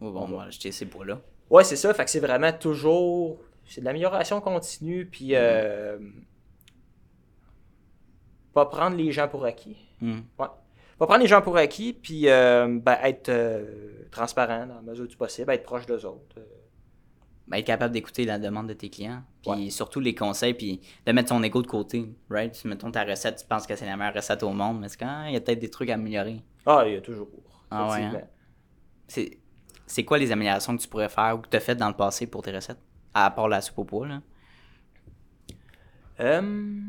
C: ben,
B: bon, on va acheter ces pots-là.
C: ouais, c'est ça. Fait que c'est vraiment toujours, c'est de l'amélioration continue, puis euh, pas prendre les gens pour acquis. Ouais. Pas prendre les gens pour acquis, puis euh, ben, être euh, transparent dans la mesure du possible, être proche d'eux autres. Euh,
B: Ben, être capable d'écouter la demande de tes clients, puis
C: Ouais.
B: surtout les conseils, puis de mettre ton ego de côté, right? Si, mettons ta recette, tu penses que c'est la meilleure recette au monde, mais c'est quand il y a peut-être des trucs à améliorer.
C: Ah, il y a toujours.
B: Ah ouais,
C: effectivement.
B: C'est, c'est quoi les améliorations que tu pourrais faire ou que tu as faites dans le passé pour tes recettes? À part la soupe au pois, là?
C: Euh,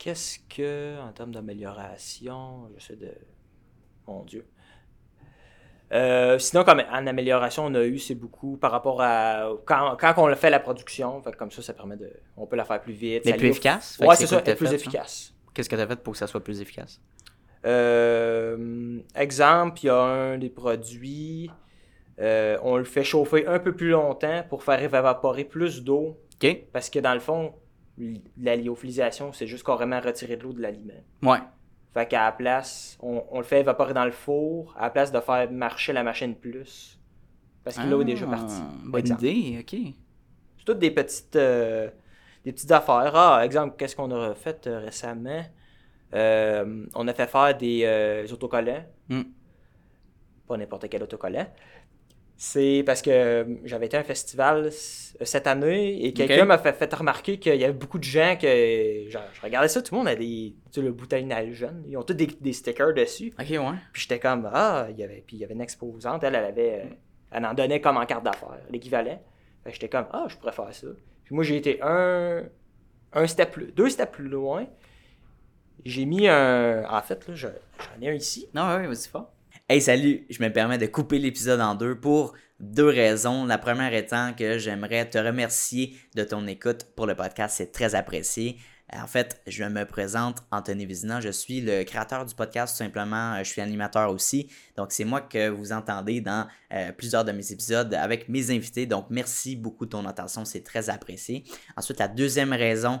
C: Qu'est-ce que, en termes d'amélioration, j'essaie de. Mon Dieu. Euh, sinon, comme en amélioration, on a eu, c'est beaucoup par rapport à. Quand, quand on fait la production, fait comme ça, ça permet de. On peut la faire plus vite.
B: Mais
C: ça
B: plus efficace?
C: Ouais, c'est ça, plus
B: fait, ça?
C: efficace.
B: Qu'est-ce que tu as fait pour que ça soit plus efficace?
C: Euh, exemple, il y a un des produits, euh, on le fait chauffer un peu plus longtemps pour faire évaporer plus d'eau.
B: OK?
C: Parce que dans le fond, la lyophilisation, c'est juste carrément retirer de l'eau de l'aliment.
B: Ouais.
C: Fait qu'à la place, on, on le fait évaporer dans le four, à la place de faire marcher la machine plus. Parce que l'eau est déjà
B: Ah,
C: partie.
B: Bonne
C: Exemple.
B: idée, OK.
C: C'est toutes des petites, euh, des petites affaires. Ah, exemple, qu'est-ce qu'on a fait euh, récemment? Euh, on a fait faire des autocollants.
B: Hmm.
C: Pas n'importe quel autocollant. C'est parce que euh, j'avais été à un festival s- cette année et quelqu'un m'a fait, fait remarquer qu'il y avait beaucoup de gens que. Genre, je regardais ça, tout le monde a des. Tu sais, le bouteille jeune. Ils ont tous des, des stickers dessus.
B: OK, ouais.
C: Puis j'étais comme, ah, il y avait, puis il y avait une exposante, elle, elle avait, euh, elle en donnait comme en carte d'affaires, l'équivalent. J'étais comme, ah, je pourrais faire ça. Puis moi, j'ai été un, un step plus, deux steps plus loin. J'ai mis un, en fait, là, je- j'en ai un ici.
B: Non, ouais, vas-y fort. Hey, salut! Je me permets de couper l'épisode en deux pour deux raisons. La première étant que j'aimerais te remercier de ton écoute pour le podcast. C'est très apprécié. En fait, je me présente Anthony Vizina. Je suis le créateur du podcast, tout simplement. Je suis animateur aussi. Donc, c'est moi que vous entendez dans euh, plusieurs de mes épisodes avec mes invités. Donc, merci beaucoup de ton attention. C'est très apprécié. Ensuite, la deuxième raison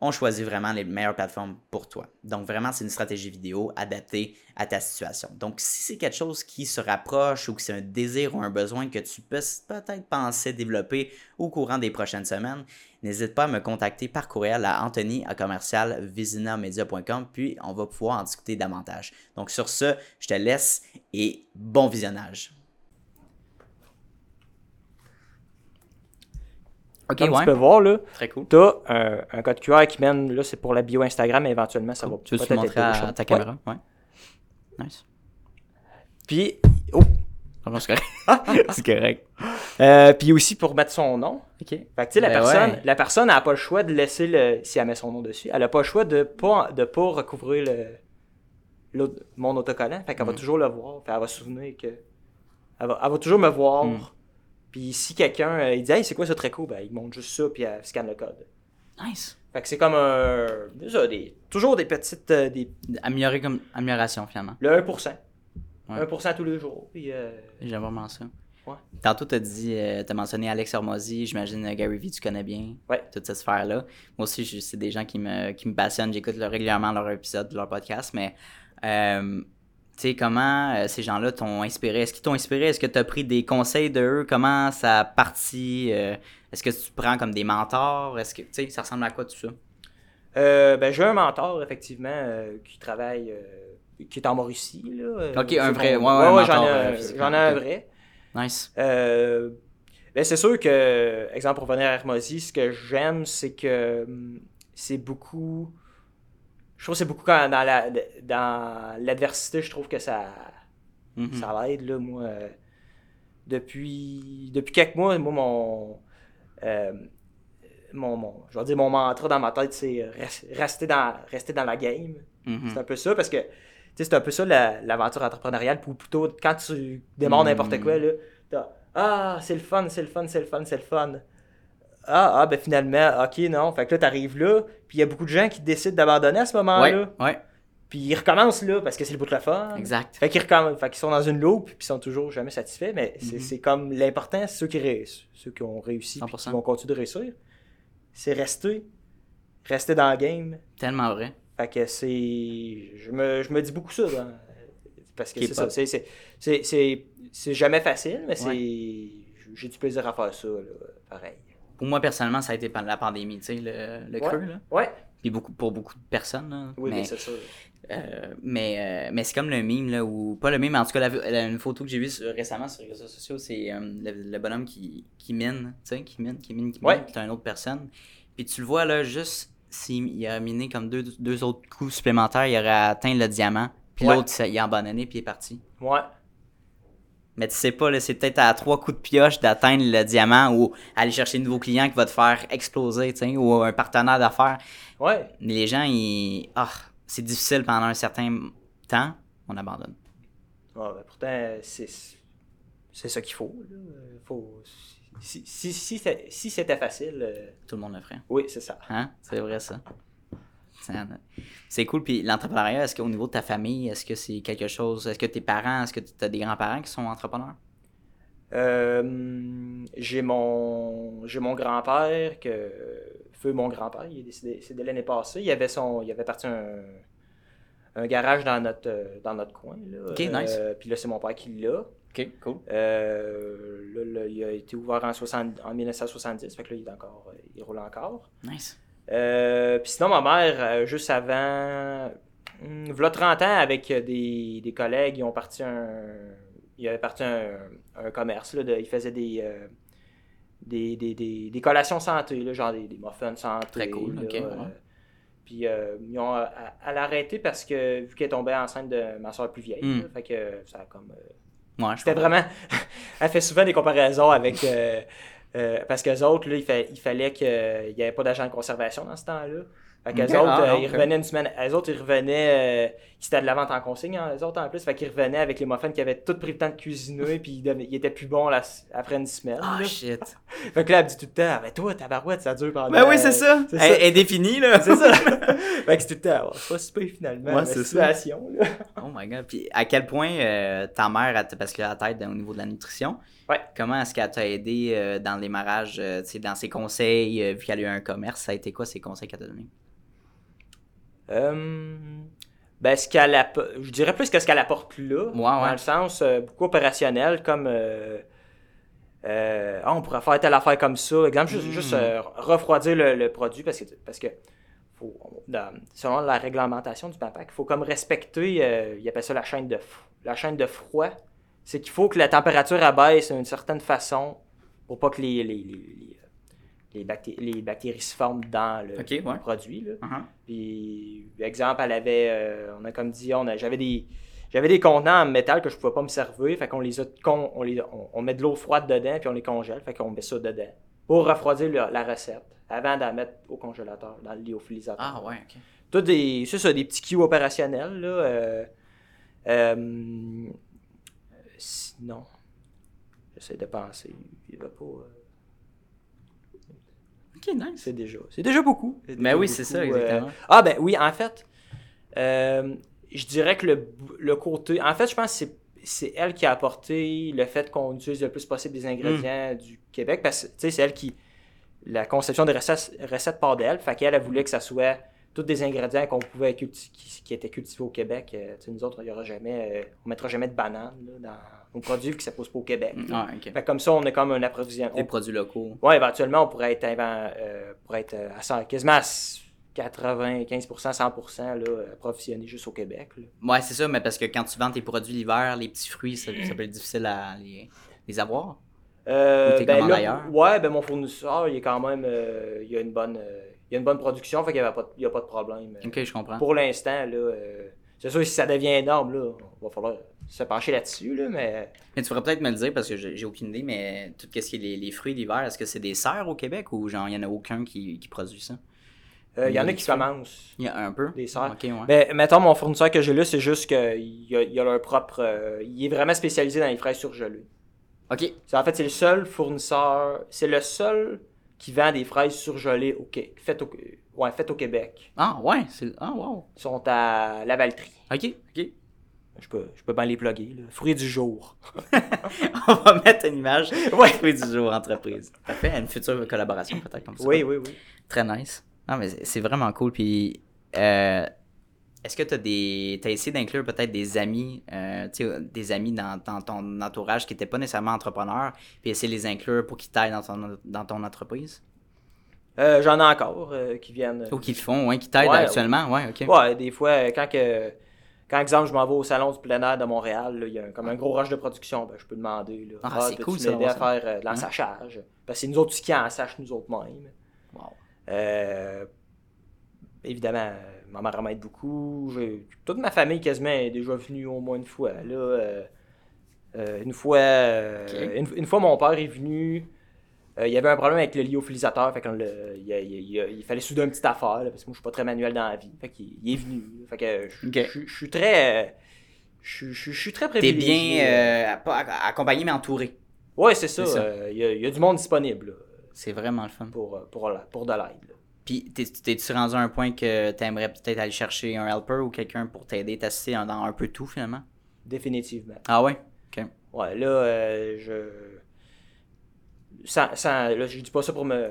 B: on choisit vraiment les meilleures plateformes pour toi. Donc vraiment, c'est une stratégie vidéo adaptée à ta situation. Donc si c'est quelque chose qui se rapproche ou que c'est un désir ou un besoin que tu peux peut-être penser développer au courant des prochaines semaines, n'hésite pas à me contacter par courriel à anthony à commercial puis on va pouvoir en discuter davantage. Donc sur ce, je te laisse et bon visionnage. Ok,
C: Comme
B: ouais.
C: tu peux voir, là,
B: Très cool.
C: tu as un, un code QR qui mène, là, c'est pour la bio Instagram, mais éventuellement, ça va
B: Tu
C: peut-être
B: montrer
C: être
B: à, ta caméra? Ouais. Nice.
C: Puis, oh,
B: Ah, c'est correct. c'est correct.
C: euh, puis aussi pour mettre son nom.
B: OK.
C: Fait que, tu sais, la
B: Ben
C: personne,
B: ouais.
C: la personne n'a pas le choix de laisser le. Si elle met son nom dessus, elle n'a pas le choix de pas, de pas recouvrir le, mon autocollant. Fait qu'elle va
B: Mm.
C: toujours le voir. Fait elle va se souvenir que. Elle va, elle va toujours me voir.
B: Mm.
C: Puis si quelqu'un euh, il dit Hey, c'est quoi ce tréco Ben, il montre juste ça, puis elle scanne le code.
B: Nice.
C: Fait que c'est comme un. déjà, des, toujours des petites. euh, des,
B: Améliorer comme amélioration, finalement.
C: le 1%.
B: Ouais.
C: 1% tous les jours. Puis. euh,
B: J'aime vraiment ça.
C: Ouais.
B: Tantôt, tu as dit, euh, t'as mentionné Alex Hormozy, j'imagine euh, Gary Vee, tu connais bien
C: Ouais.
B: toute cette sphère-là. Moi aussi, je- c'est des gens qui me, qui me passionnent, j'écoute leur- régulièrement leur épisode, leur podcast, mais euh, sais, comment euh, ces gens-là t'ont inspiré? Est-ce qu'ils t'ont inspiré? Est-ce que tu as pris des conseils d'eux? Comment ça a parti? Euh, Est-ce que tu prends comme des mentors? Est-ce que, tu sais, ça ressemble à quoi tout ça?
C: Euh, ben, j'ai un mentor, effectivement, qui travaille, qui est en Mauricie. Là,
B: Ok, un vrai,
C: mon-
B: ouais, ouais, un
C: j'en ai, un- ai un vrai.
B: Nice.
C: Ben, c'est sûr que, exemple, pour venir à Hermosi, ce que j'aime, c'est que hum, c'est beaucoup. Je trouve que c'est beaucoup quand, dans la dans l'adversité, je trouve que ça,
B: Mhm.
C: ça l'aide. Là, moi, euh, depuis, depuis quelques mois, moi, mon, euh, mon, mon- je vais dire mon mantra dans ma tête, c'est euh, res- rester dans, rester dans la game.
B: Mhm.
C: C'est un peu ça parce que c'est un peu ça la- l'aventure entrepreneuriale. Ou plutôt, quand tu démarres
B: Mm.
C: n'importe quoi, là, Ah, c'est le fun, c'est le fun, c'est le fun, c'est le fun. Ah, ah, ben finalement, ok, non. Fait que là, t'arrives là, puis il y a beaucoup de gens qui décident d'abandonner à ce
B: Ouais,
C: moment-là.
B: ouais,
C: Puis ils recommencent là parce que c'est le bout de la fun.
B: exact.
C: Fait qu'ils sont dans une loupe, puis ils sont toujours jamais satisfaits. Mais c'est
B: Mhm.
C: c'est comme l'important, c'est ceux qui réussissent, ceux qui ont réussi, puis
B: 100%.
C: qui vont continuer de réussir. C'est rester, rester dans le game,
B: Tellement vrai.
C: fait que c'est. Je me, je me dis beaucoup ça. dans- Parce que c'est ça. c'est jamais facile, mais c'est. J'ai du plaisir à faire ça, là, pareil.
B: Pour moi, personnellement, ça a été pendant la pandémie, tu sais, le, le
C: Ouais.
B: creux, là.
C: Ouais.
B: Puis beaucoup, pour beaucoup de personnes, là.
C: Oui,
B: mais,
C: mais c'est ça.
B: euh, mais, euh, mais c'est comme le meme, là, ou pas le meme, mais en tout cas, la, la- une photo que j'ai vue sur- récemment sur les réseaux sociaux, c'est euh, le, le bonhomme qui, qui mine, tu sais, qui mine, qui mine, qui mine,
C: Ouais.
B: puis une autre personne. Puis tu le vois, là, juste s'il a miné comme deux, deux autres coups supplémentaires, il aurait atteint le diamant, puis
C: Ouais.
B: l'autre, il a abandonné, puis il est parti.
C: Ouais.
B: Mais tu sais pas, c'est peut-être à trois coups de pioche d'atteindre le diamant ou aller chercher un nouveau client qui va te faire exploser, ou un partenaire d'affaires.
C: Ouais.
B: Mais les gens, ils. Ah, c'est difficile pendant un certain temps, on abandonne.
C: Ouais, ben, pourtant, c'est. C'est ça qu'il faut. là. faut si, si, si, si c'était facile, euh,
B: Tout le monde le ferait.
C: oui, c'est ça.
B: Hein? C'est vrai, ça. C'est- C'est cool. Puis l'entrepreneuriat, est-ce qu'au niveau de ta famille, est-ce que c'est quelque chose. Est-ce que tes parents, est-ce que tu as des grands-parents qui sont entrepreneurs?
C: Euh, j'ai mon j'ai mon grand-père que feu mon grand-père, il est décédé, décédé l'année passée. Il avait son il avait parti un, un garage dans notre euh, dans notre coin là.
B: Ok, nice.
C: Euh, puis là c'est mon père qui l'a.
B: Ok, cool.
C: Euh, là, là, il a été ouvert en, 60 en 1970, fait que là il est encore il roule encore.
B: Nice.
C: Euh, puis sinon, ma mère, euh, juste avant, hum, v'là 30 ans, avec des, des collègues, ils ont parti un. Ils avaient parti un, un commerce. Là, de- ils faisaient des, euh, des, des, des, des collations santé, là, genre des, muffins santé.
B: Très cool,
C: là, euh,
B: ouais.
C: puis euh, ils ont arrêté parce que vu qu'elle tombait enceinte de ma soeur plus vieille,
B: Hmm.
C: là, fait que ça a comme. euh,
B: Ouais,
C: c'était vraiment. Elle fait souvent des comparaisons avec. Euh, euh, parce qu'eux autres, là, il, fa- il fallait qu'il n'y avait pas d'agent de conservation dans ce temps-là. Fait qu'eux autres,
B: Ah,
C: euh, ils revenaient une semaine. Eux autres, ils revenaient. Euh, c'était de la vente en consigne, hein, eux autres en plus. Fait qu'ils revenaient avec les muffins qui avaient tout pris le temps de cuisiner, puis ils, ils étaient plus bons après une semaine.
B: Ah,
C: là.
B: shit.
C: Fait que là, elle me dit tout le temps, mais toi, ta barouette, ça dure pendant.
B: Ben oui, c'est ça.
C: c'est
B: Elle,
C: ça.
B: elle est définie, là.
C: C'est ça. fait que c'est tout le temps, c'est pas super finalement.
B: Ouais,
C: la
B: ça.
C: situation, là.
B: Oh my god. Puis à quel point euh, ta mère, elle t'a- parce qu'elle a la tête au niveau de la nutrition,
C: Ouais.
B: comment est-ce qu'elle t'a aidé euh, dans le démarrage, euh, dans ses conseils, euh, vu qu'elle a eu un commerce, ça a été quoi ses conseils qu'elle t'a donné?
C: Euh, ben, ce qu'elle app- je dirais plus que ce qu'elle apporte là,
B: Ouais,
C: dans le sens euh, beaucoup opérationnel, comme euh, euh, Ah, on pourrait faire telle affaire comme ça. Exemple, juste, juste euh, refroidir le, le produit parce que, parce que faut, dans- selon la réglementation du PAPAC, il faut comme respecter, il appelle ça la chaîne de, la chaîne de froid. C'est qu'il faut que la température abaisse d'une certaine façon pour pas que les, les, les, les, les bacté- les bactéries se forment dans le,
B: Ok, ouais.
C: le produit. Là.
B: Uh-huh.
C: Puis, exemple, elle avait, euh, on a comme dit, on j'avais des, j'avais des contenants en métal que je pouvais pas me servir. Fait qu'on les a, on, les, on, on met de l'eau froide dedans, puis on les congèle. Fait qu'on met ça dedans. Pour refroidir le- la recette, avant d'en mettre au congélateur, dans le lyophilisateur.
B: Ah, ouais, ok.
C: Tout des, c'est ça, des petits cues opérationnels, là. euh, euh, sinon, j'essaie de penser. Il va pas.
B: Ok, nice.
C: c'est déjà, c'est déjà beaucoup. C'est déjà
B: oui, c'est ça,
C: beaucoup, euh,
B: exactement.
C: ah, ben oui, en fait, euh, je dirais que le, le côté. En fait, je pense que c'est, c'est elle qui a apporté le fait qu'on utilise le plus possible des
B: Hmm.
C: ingrédients du Québec. Parce que, tu sais, c'est elle qui. La conception des recettes, recettes part d'elle. Fait qu'elle, elle voulait que ça soit tous des ingrédients qu'on pouvait culti- qui, qui étaient cultivés au Québec. Euh, nous autres, y aura jamais. euh, on mettra jamais de bananes là, dans nos produits qui ne s'apposent pas au Québec.
B: Ah.
C: Fait que comme ça, on a comme un approvisionnement.
B: Des produits locaux.
C: Ouais, éventuellement, on pourrait être, euh, pourrait être euh, à 100, quasiment à 95%, 100% là, approvisionné juste au Québec.
B: Ouais, c'est ça, mais parce que quand tu vends tes produits l'hiver, les petits fruits, ça, ça peut être difficile à les, les avoir?
C: Euh,
B: Ou t'es
C: ben là,
B: ailleurs?
C: ouais, ben mon fournisseur, il est quand même, il a une bonne, euh, il a une bonne production, fait qu'il n'y a, pas de- y a pas de problème. Euh,
B: Ok, je comprends.
C: Pour l'instant, là, euh, c'est sûr, si ça devient énorme, là, il va falloir se pencher là-dessus, là, mais
B: Mais tu pourrais peut-être me le dire parce que j'ai aucune idée, mais tout ce qui est les, les fruits d'hiver, est-ce que c'est des serres au Québec ou genre il n'y en a aucun qui, qui produit ça?
C: euh, il y en a qui commencent.
B: Il y a un peu?
C: Des serres.
B: Ok, ouais.
C: Ben, mettons, mon fournisseur que j'ai là, c'est juste qu'il a, a leur propre. euh, il est vraiment spécialisé dans les fraises surgelées.
B: ok,
C: En fait, c'est le seul fournisseur. C'est le seul qui vend des fraises surgelées au, faites au, ouais, faites au Québec.
B: ah ouais, c'est. Ah wow.
C: Ils sont à Lavaltrie.
B: Ok, ok.
C: Je peux, je peux bien les plugger. Là. Fruits du jour.
B: On va mettre une image.
C: Ouais.
B: Fruits du jour entreprise. Parfait, une future collaboration peut-être comme ça.
C: Oui, oui, oui.
B: Très nice. Non, mais c'est c'est vraiment cool. Puis, euh, est-ce que tu as des. Essayé d'inclure peut-être des amis, euh, des amis dans, dans ton entourage qui n'étaient pas nécessairement entrepreneurs, puis essayer de les inclure pour qu'ils t'aident dans ton, dans ton entreprise?
C: Euh, J'en ai encore euh, qui viennent.
B: Ou qu'ils le font, ouais, qui t'aident
C: Ouais,
B: actuellement? Ouais, ok.
C: Ouais, des fois, euh, quand que. Quand, exemple, je m'en vais au salon du plein air de Montréal, là, il y a comme un gros rush de production, ben, je peux demander. Là,
B: Ah, c'est
C: peux-tu
B: cool, ça,
C: à faire euh, de l'ensachage. Parce que c'est nous autres qui en sachent nous autres mêmes.
B: Wow.
C: Euh, évidemment, euh, ma mère m'aide beaucoup. Toute ma famille quasiment est déjà venue au moins une fois. Là, euh, euh, une fois, euh, une, une fois, mon père est venu. il y avait un problème avec le lyophilisateur. Fait le- il, fallait souder une petite affaire. là, parce que moi, je suis pas très manuel dans la vie. Fait qu'il il est venu. Fait que je,
B: Ok.
C: je- je suis très. Je, je- je suis très
B: T'es
C: privilégié.
B: bien, euh, pas acc- accompagné, mais entouré.
C: Ouais, c'est ça. euh, Il y, a- il y a du monde disponible
B: C'est vraiment le fun.
C: pour, pour, pour de l'aide.
B: Puis, t'es- t'es-tu rendu à un point que t'aimerais peut-être aller chercher un helper ou quelqu'un pour t'aider, t'assister dans un peu tout, finalement?
C: Définitivement.
B: Ah ouais? Ok.
C: Ouais, là, euh, je. Sans, sans- là, je dis pas ça pour me.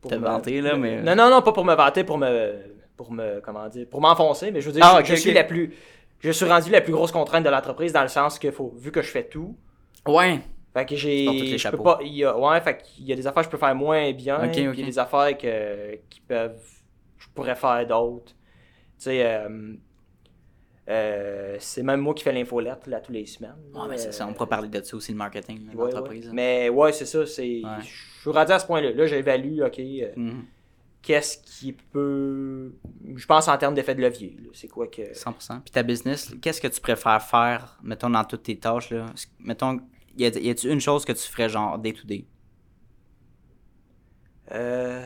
C: Pour
B: Te
C: me-
B: vanter, là, mais-
C: Non, non, non, pas pour me vanter, pour me. Pour me. Comment dire Pour m'enfoncer, mais je veux dire,
B: Ah,
C: je, suis la plus. Je suis rendu la plus grosse contrainte de l'entreprise dans le sens que, faut, vu que je fais tout,
B: Ouais.
C: Fait que j'ai. je peux pas. Il y a, ouais, fait qu'il y a des affaires que je peux faire moins bien, puis il y a des affaires que, qui peuvent. Je pourrais faire d'autres. Tu sais, euh, euh, c'est même moi qui fais l'infolette, là, tous les semaines.
B: Ouais, mais c'est
C: Euh,
B: ça, on pourra parler de ça aussi, le marketing,
C: Ouais,
B: l'entreprise.
C: ouais.
B: là.
C: Mais ouais, c'est ça. C'est...
B: Ouais.
C: Je suis rendu à ce point-là. Là, j'évalue, OK,
B: Mhm.
C: qu'est-ce qui peut. Je pense en termes d'effet de levier. C'est quoi que.
B: 100%. Puis ta business, qu'est-ce que tu préfères faire, mettons, dans toutes tes tâches, là? Mettons, y a- y a-tu une chose que tu ferais, genre, day to day?
C: Euh,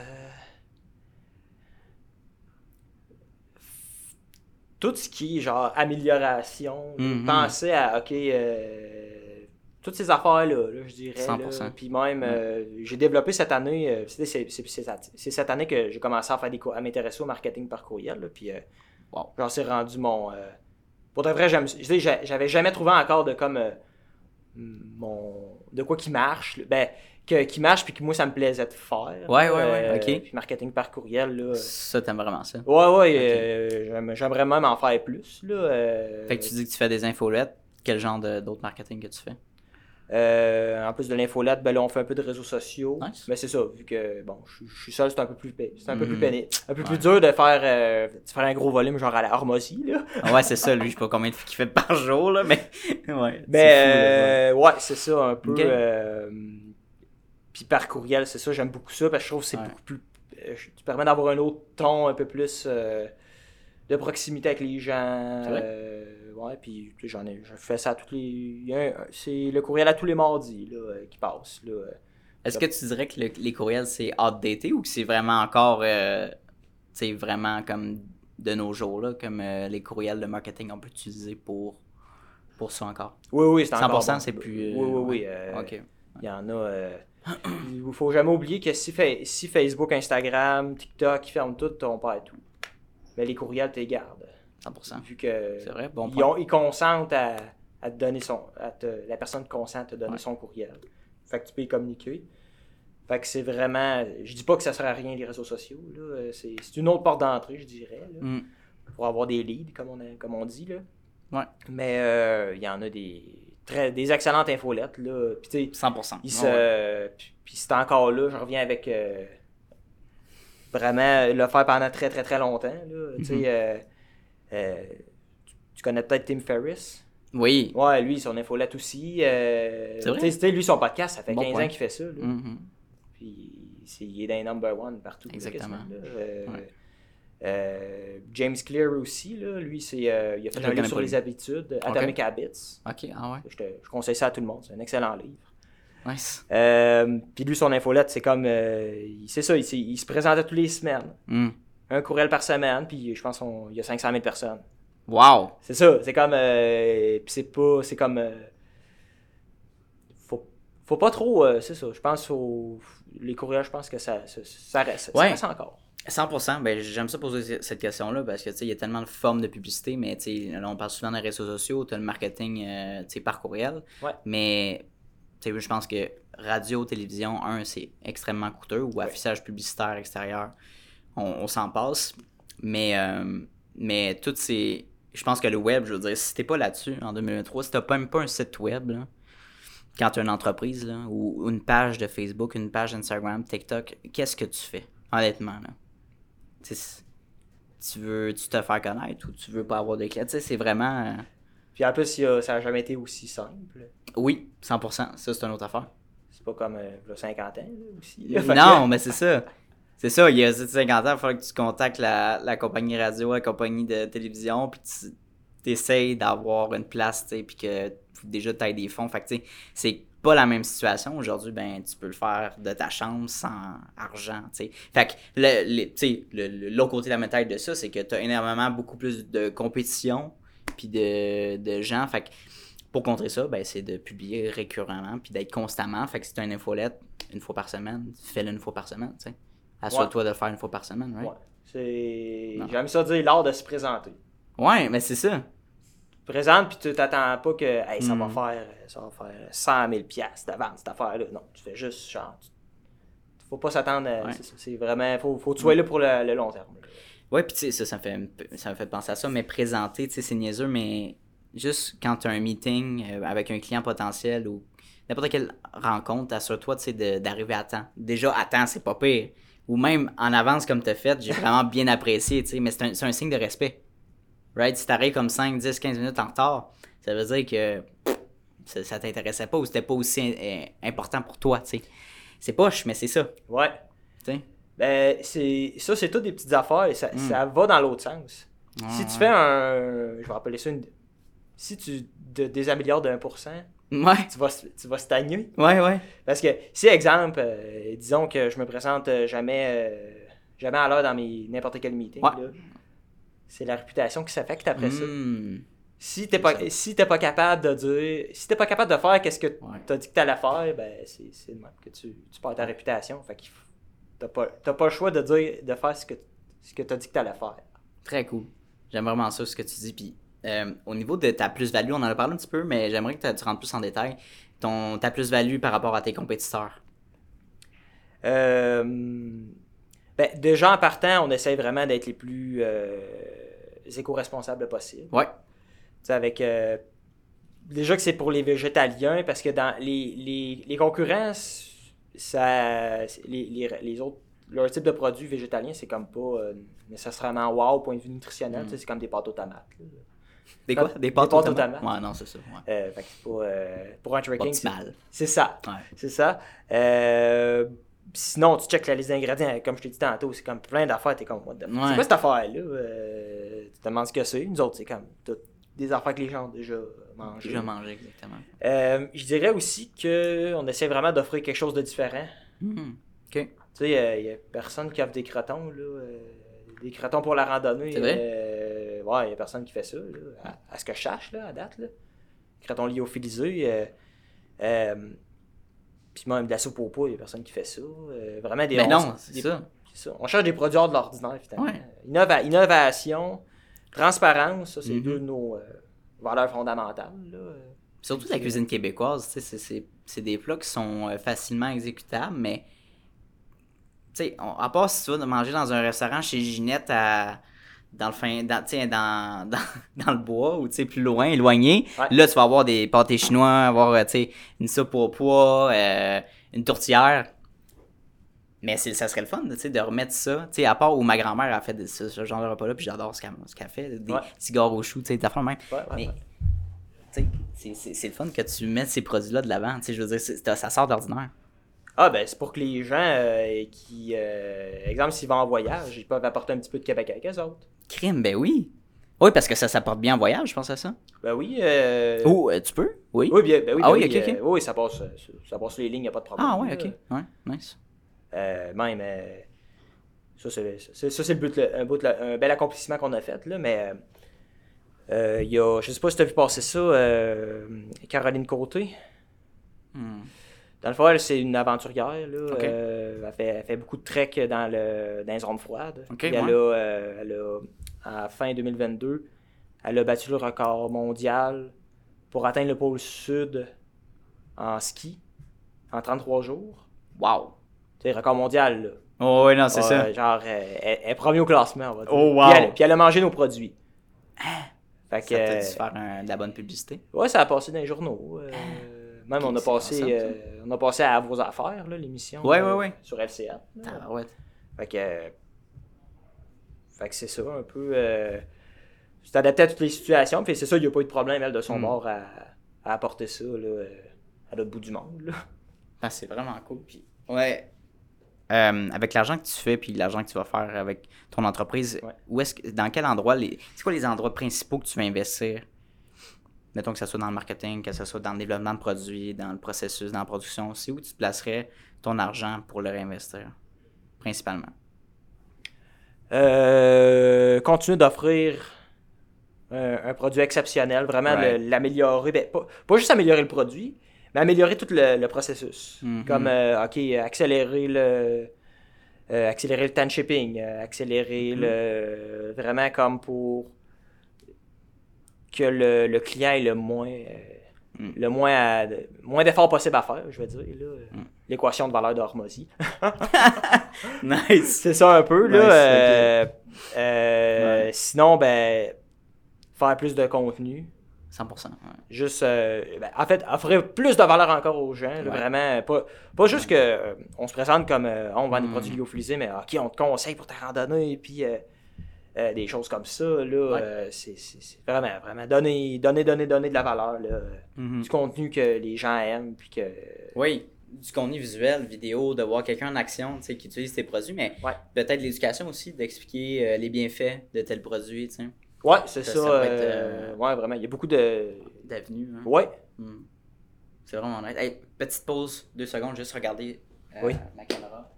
C: Tout ce qui est genre amélioration,
B: Mhm.
C: penser à, OK, euh, toutes ces affaires-là, là, je dirais.
B: 100%.
C: là. Puis même, euh, j'ai développé cette année, euh, c'est, cette année que j'ai commencé à faire des cours, à m'intéresser au marketing par courriel. là, puis
B: Wow.
C: genre, c'est rendu mon. pour de vrai, j'avais jamais trouvé encore de comme. Euh, mon de quoi qui marche. Ben, que, qui marche, puis que moi, ça me plaisait de faire.
B: Ouais, ouais, ouais, ok.
C: Puis marketing par courriel, là.
B: Ça, t'aimes vraiment ça.
C: Ouais, ouais, euh, j'aime- j'aimerais même en faire plus, là. euh,
B: Fait que tu dis que tu fais des infolettes. Quel genre d'autres marketing que tu fais?
C: Euh, en plus de l'infolette, ben là, on fait un peu de réseaux sociaux.
B: Nice.
C: Mais c'est ça, vu que bon, je, je suis seul, c'est un peu plus c'est un peu plus
B: Mhm.
C: pénible. Un peu
B: Ouais.
C: plus dur de faire, euh, de faire un gros volume, genre à la Hormozy, là.
B: Ah ouais, c'est ça, lui, je sais pas combien de qu'il fait par jour, là, mais. ouais.
C: Mais euh, ouais, c'est ça, un peu. Euh, puis par courriel, c'est ça, j'aime beaucoup ça, parce que je trouve que c'est
B: Ouais.
C: beaucoup plus. tu permets d'avoir un autre ton un peu plus. De proximité avec les gens.
B: C'est vrai?
C: euh, ouais, puis j'en ai, je fais ça à tous les. C'est le courriel à tous les mardis là, euh, qui passe. Là. euh.
B: Est-ce que tu dirais que le- les courriels, c'est outdated ou que c'est vraiment encore, euh, sais, vraiment comme de nos jours, là, comme euh, les courriels de marketing on peut utiliser pour, pour ça encore?
C: Oui, oui, c'est
B: 100%,
C: encore bon.
B: c'est plus,
C: oui, oui, oui.
B: ouais. ok.
C: Il y en a. Il ne faut jamais oublier que si, si Facebook, Instagram, TikTok, ils ferment tout, on perd tout. Mais les courriels, tu les gardes.
B: 100%.
C: Vu que.
B: C'est vrai, bon
C: ils, ont- ils consentent à, à te donner son. À te- la personne consent à te donner
B: Ouais.
C: son courriel. Fait que tu peux y communiquer. Fait que c'est vraiment. Je dis pas que ça sert à rien les réseaux sociaux. là. Euh, C'est c'est une autre porte d'entrée, je dirais. là,
B: Mm.
C: Pour avoir des leads, comme on, a- comme on dit. Là.
B: Ouais.
C: Mais euh, il y en a des. Très, des excellentes infolettes. Là. Puis tu sais,
B: 100%.
C: il
B: Ouais,
C: se-
B: ouais.
C: Puis, puis c'est encore là, je reviens avec euh, vraiment le faire pendant très très très longtemps. Là. Tu sais,
B: Mhm.
C: euh, euh, tu- tu connais peut-être Tim Ferriss?
B: Oui.
C: Ouais, lui, son infolette aussi. euh,
B: C'est vrai?
C: tu sais, tu sais, lui, son podcast, ça fait
B: Bon
C: 15
B: point.
C: ans qu'il fait ça. là.
B: Mhm.
C: Puis il est dans les number one partout.
B: Exactement.
C: quasiment, là. Euh,
B: Ouais.
C: euh, James Clear aussi, là, lui, c'est, euh, il a fait
B: Je
C: un livre sur les habitudes, Atomic Habits.
B: Ok, ah ouais.
C: Je, te- je conseille ça à tout le monde, c'est un excellent livre.
B: Nice.
C: Euh, puis lui, son infolette, c'est comme. euh, c'est ça, il, se présentait toutes les semaines.
B: Mm.
C: Un courriel par semaine, puis je pense qu'il y a 500 000 personnes.
B: Wow.
C: C'est ça, c'est comme. euh, puis c'est pas. C'est comme. faut, faut pas trop. c'est ça, je pense. Faut, les courriels, je pense que ça, ça, ça reste.
B: Ouais.
C: Ça reste encore.
B: 100%, ben, j'aime ça poser cette question-là parce que il y a tellement de formes de publicité, mais là, on parle souvent des réseaux sociaux, tu as le marketing par courriel.
C: Ouais.
B: Mais tu sais, je pense que radio, télévision, un, c'est extrêmement coûteux ou affichage publicitaire extérieur, on, on s'en passe. Mais, euh, mais toutes ces. Je pense que le web, je veux dire, si t'es pas là-dessus en 2023, si t'as pas même pas un site web, là, quand tu as une entreprise là, ou une page de Facebook, une page Instagram, TikTok, qu'est-ce que tu fais, honnêtement? Là? Tu veux tu te faire connaître ou tu veux pas avoir de clients? Tu sais, c'est vraiment.
C: Puis en plus, a- ça n'a jamais été aussi simple.
B: Oui, 100%. Ça, c'est une autre affaire.
C: C'est pas comme euh, a 50 ans là, aussi. là.
B: Non,
C: que-
B: mais c'est ça. C'est ça, il y a 50 ans, il faudrait que tu contactes la, la compagnie radio, la compagnie de télévision, puis tu essayes d'avoir une place, tu sais, puis que déjà tu des fonds. Fait que, tu sais, c'est pas la même situation. Aujourd'hui, ben, tu peux le faire de ta chambre sans argent, tu sais. Fait que, le, le- tu sais, le- le- l'autre côté de la médaille de ça, c'est que tu as énormément, beaucoup plus de compétition, puis de, de gens. Fait que, pour contrer ça, ben, c'est de publier récurremment, puis d'être constamment. Fait que si tu as une infolette, une fois par semaine, fais-le une fois par semaine, sais. Assure-toi de le faire une fois par semaine, right?
C: Ouais. C'est... J'aime ça dire l'art de se présenter.
B: Ouais, mais c'est ça.
C: Tu te présentes puis tu t'attends pas que hey, ça, va
B: Mm.
C: faire, ça va faire 100 000 piastres de vente cette affaire-là. Non, tu fais juste genre. tu- Faut pas s'attendre. à-
B: Ouais.
C: c'est vraiment. Faut, faut que tu sois là pour le, le long terme.
B: Ouais, puis tu sais, ça, ça me, fait, ça me fait penser à ça, mais présenter, tu sais, c'est niaiseux, mais juste quand tu as un meeting euh, avec un client potentiel ou n'importe quelle rencontre, assure-toi, tu sais, d'arriver à temps. Déjà, à temps, c'est pas pire. Ou même en avance comme tu as fait, j'ai vraiment bien apprécié, tu sais, mais c'est un, un signe de respect. Right? Si t'arrives comme 5, 10, 15 minutes en retard, ça veut dire que pff, ça, ça t'intéressait pas ou c'était pas aussi important pour toi, tu sais. C'est poche, mais c'est ça,
C: Ouais.
B: tu sais?
C: Ben, c'est, ça, c'est toutes des petites affaires et ça,
B: Mm.
C: ça va dans l'autre sens. si tu fais un. Je vais appeler ça une. Si tu te désaméliores de 1%,
B: Ouais,
C: tu vas, tu vas stagner.
B: ouais, ouais.
C: Parce que, si, exemple, euh, disons que je me présente euh, jamais, euh, jamais à l'heure dans mes n'importe quel meeting,
B: Ouais.
C: c'est la réputation qui s'affecte après ça.
B: Hmm.
C: Si t'es pas, si t'es pas capable de dire, si t'es pas capable de faire qu'est-ce que
B: Ouais.
C: t'as dit que t'allais faire, ben c'est c'est le même que tu, tu perds ta réputation. Fait qu'il faut- t'as pas, t'as pas le choix de dire, de faire ce que, ce que t'as dit que t'allais faire.
B: Très cool. J'aime vraiment ça, ce que tu dis. Puis, euh, au niveau de ta plus-value, on en a parlé un petit peu, mais j'aimerais que tu rentres plus en détail. Ton, ta plus-value par rapport à tes compétiteurs.
C: Euh, ben, déjà en partant, on essaie vraiment d'être les plus euh, éco-responsables possible.
B: Ouais.
C: Tu sais, avec déjà que c'est pour les végétaliens parce que dans les, les, les concurrents ça les, les, les autres leur type de produit végétalien c'est comme pas euh, nécessairement wow au point de vue nutritionnel
B: Mm.
C: sais, c'est comme des pâtes aux tomates là.
B: Des quoi?
C: Des
B: pâtes, aux tomates? Ouais, non, c'est ça. Ouais.
C: Euh, fait que c'est pas, euh, pour un
B: Pas
C: tracking c'est- ça
B: Ouais.
C: c'est ça Euh, sinon, tu checkes la liste d'ingrédients, comme je t'ai dit tantôt, c'est comme plein d'affaires, t'es comme, what the?
B: Ouais.
C: C'est quoi cette affaire-là? Tu te demandes ce que c'est. Nous autres, c'est comme toutes des affaires que les gens ont déjà mangées.
B: Déjà exactement.
C: Euh, je dirais aussi qu'on essaie vraiment d'offrir quelque chose de différent.
B: Hmm. OK.
C: Tu sais, il n'y a personne qui offre des crotons, là. euh, des crotons pour la randonnée.
B: C'est vrai?
C: euh, ouais, il n'y a personne qui fait ça, là, à, à ce que je sache, là, à date. Là. Crotons lyophilisés. Euh, euh, puis même de la soupe au poids, il n'y a personne qui fait ça. Euh, vraiment des.
B: Mais
C: on-
B: Ben non, c'est ça.
C: c'est ça. On cherche des produits hors de l'ordinaire, finalement.
B: Ouais.
C: Innova- innovation, transparence, ça, c'est
B: Mhm.
C: deux de nos euh, valeurs fondamentales. Là.
B: Surtout la cuisine québécoise, c'est- c'est c'est des plats qui sont euh, facilement exécutables, mais on- à part si tu vas de manger dans un restaurant chez Ginette à dans le fin dans, dans, dans, dans le bois ou plus loin éloigné
C: Ouais.
B: là tu vas avoir des pâtés chinois avoir euh, une soupe au pois euh, une tourtière mais ça serait le fun de remettre ça à part où ma grand-mère a fait de- ce, ce genre de repas là puis j'adore ce qu'elle qu'elle fait des
C: Ouais.
B: cigares au chou tu des affaires même
C: Ouais, ouais,
B: mais
C: ouais.
B: tu sais, c'est- le fun que tu mettes ces produits-là de l'avant. Je veux dire, ça sort d'ordinaire.
C: Ah, ben, c'est pour que les gens euh, qui, euh, exemple, s'ils vont en voyage, ils peuvent apporter un petit peu de Québec avec eux autres.
B: Crime, ben oui. Oui, parce que ça s'apporte bien en voyage, je pense à ça.
C: Ben oui. Euh...
B: Oh, euh, tu peux? Oui.
C: Oui, bien, ben oui,
B: Ah
C: ben
B: oui,
C: oui,
B: ok, ok.
C: euh, oui, ça passe, ça passe sur les lignes, il a pas de problème.
B: Ah ouais, ok. Ouais, nice.
C: Euh, même, euh, ça, c'est, le but, un, but, le- un bel accomplissement qu'on a fait, là, mais euh, il y a, je sais pas si tu as vu passer ça, Caroline Côté.
B: Hmm.
C: Dans le fond, elle, c'est une aventurière. Là, elle, fait, elle fait beaucoup de trek dans, le, dans les zones froides. Elle,
B: ouais.
C: a, elle a, à fin 2022, elle a battu le record mondial pour atteindre le pôle sud en ski en 33 jours.
B: Wow.
C: C'est record mondial, là.
B: Oh, oui, non, c'est ça.
C: Genre, elle, est première au classement, on va dire.
B: Oh, wow.
C: Puis elle, puis elle a mangé nos produits. Fait que,
B: Ça faire un- de la bonne publicité.
C: ouais, ça a passé dans les journaux. euh, même, on a,
B: Ah.
C: passé, euh, on a passé à Vos Affaires, l'émission.
B: Ouais,
C: euh,
B: ouais, ouais.
C: Sur LCA.
B: Ah, ouais.
C: Fait que, fait que c'est ça, un peu. Euh, c'est adapté à toutes les situations. Puis c'est ça, il n'y a pas eu de problème, elle, de son
B: Hmm.
C: bord, à, à apporter ça là, à l'autre bout du monde. Là.
B: Ah, c'est vraiment cool. Puis, ouais. Euh, avec l'argent que tu fais puis l'argent que tu vas faire avec ton entreprise,
C: Ouais.
B: où est-ce que, dans quel endroit les, c'est quoi les endroits principaux que tu vas investir? Mettons que ce soit dans le marketing, que ce soit dans le développement de produits, dans le processus, dans la production, c'est où tu placerais ton argent pour le réinvestir, principalement?
C: Euh, continuer d'offrir un, un produit exceptionnel, vraiment le- l'améliorer. Ben, pas, pas juste améliorer le produit, mais améliorer tout le, le processus.
B: Mhm.
C: Comme, euh, OK, accélérer le. euh, accélérer le de shipping, euh, accélérer
B: Mhm.
C: le. Vraiment comme pour que le, le client ait le moins. euh,
B: Mm.
C: Le moins, à- moins d'efforts possible à faire, je vais dire. L'équation de valeur d'Hormozy.
B: Nice.
C: C'est ça un peu, là.
B: Nice, Ouais.
C: Sinon, ben, faire plus de contenu.
B: 100%. ouais.
C: Juste, euh, ben, en fait, offrir plus de valeur encore aux gens. là,
B: Ouais.
C: Vraiment, pas, pas juste que euh, on se présente comme euh, on vend des
B: Mm.
C: produits lyophilisés, mais OK, on te conseille pour ta randonnée, puis euh, euh, des choses comme ça. Là,
B: Ouais.
C: euh, c'est c'est- c'est vraiment, vraiment donner, donner, donner, donner de la valeur. Là,
B: Mhm.
C: Du contenu que les gens aiment, puis que.
B: Oui, du contenu visuel, vidéo, de voir quelqu'un en action tu sais, qui utilise tes produits, mais
C: Ouais.
B: peut-être l'éducation aussi, d'expliquer euh, les bienfaits de tel produit, tu sais,
C: Ouais, c'est
B: Ça,
C: ça.
B: ça peut être,
C: euh,
B: euh,
C: Ouais, vraiment. Il y a beaucoup de.
B: d'avenue. Hein.
C: Ouais.
B: Hmm. C'est vraiment nice. Hey, petite pause, deux secondes, juste regarder euh,
C: Oui.
B: ma caméra.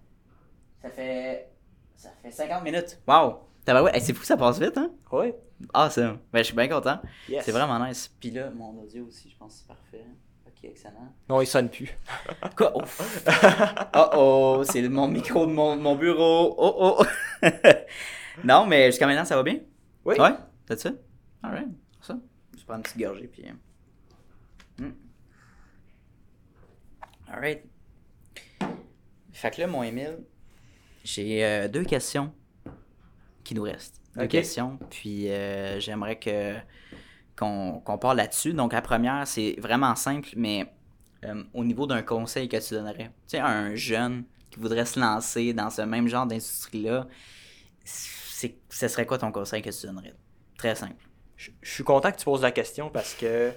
B: Ça fait. Ça fait 50 minutes. Wow! Ouais, hey, c'est fou, ça passe vite, hein?
C: Ouais.
B: Ah, ça. Ben, je suis bien content.
C: Yes.
B: C'est vraiment nice. Puis là, mon audio aussi, je pense que c'est parfait. Ok, excellent.
C: Non, il sonne plus.
B: Quoi? Oh, oh, oh c'est mon micro de mon, mon bureau. Oh, oh. non, mais jusqu'à maintenant, ça va bien?
C: Oui.
B: Ouais? T'as ça? Alright. Ça. Je vais prendre une petite gorgée, puis. euh, hmm. Alright. Fait que là, mon Emile, j'ai euh, deux questions qui nous restent. Deux questions, puis euh, j'aimerais que qu'on parle là-dessus. Donc, la première, c'est vraiment simple, mais euh, au niveau d'un conseil que tu donnerais, tu sais, à un jeune qui voudrait se lancer dans ce même genre d'industrie-là, c'est, ce serait quoi ton conseil que tu donnerais? Très simple.
C: Je je suis content que tu poses la question parce que.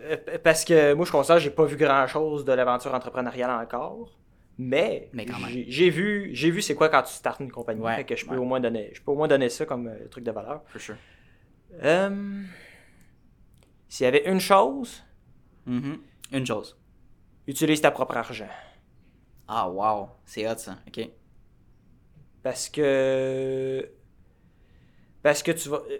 C: euh, Parce que moi, je considère que j'ai pas vu grand chose de l'aventure entrepreneuriale encore. Mais,
B: Mais
C: j'ai- vu, j'ai vu c'est quoi quand tu startes une compagnie.
B: Ouais,
C: Fait que je peux
B: ouais.
C: au moins donner, je peux au moins donner ça comme euh, truc de valeur.
B: For sure.
C: Euh, S'il y avait une chose,
B: Mhm. Une chose.
C: utilise ta propre argent.
B: Ah, wow. C'est hot, ça. OK.
C: Parce que. Parce que tu vas. euh,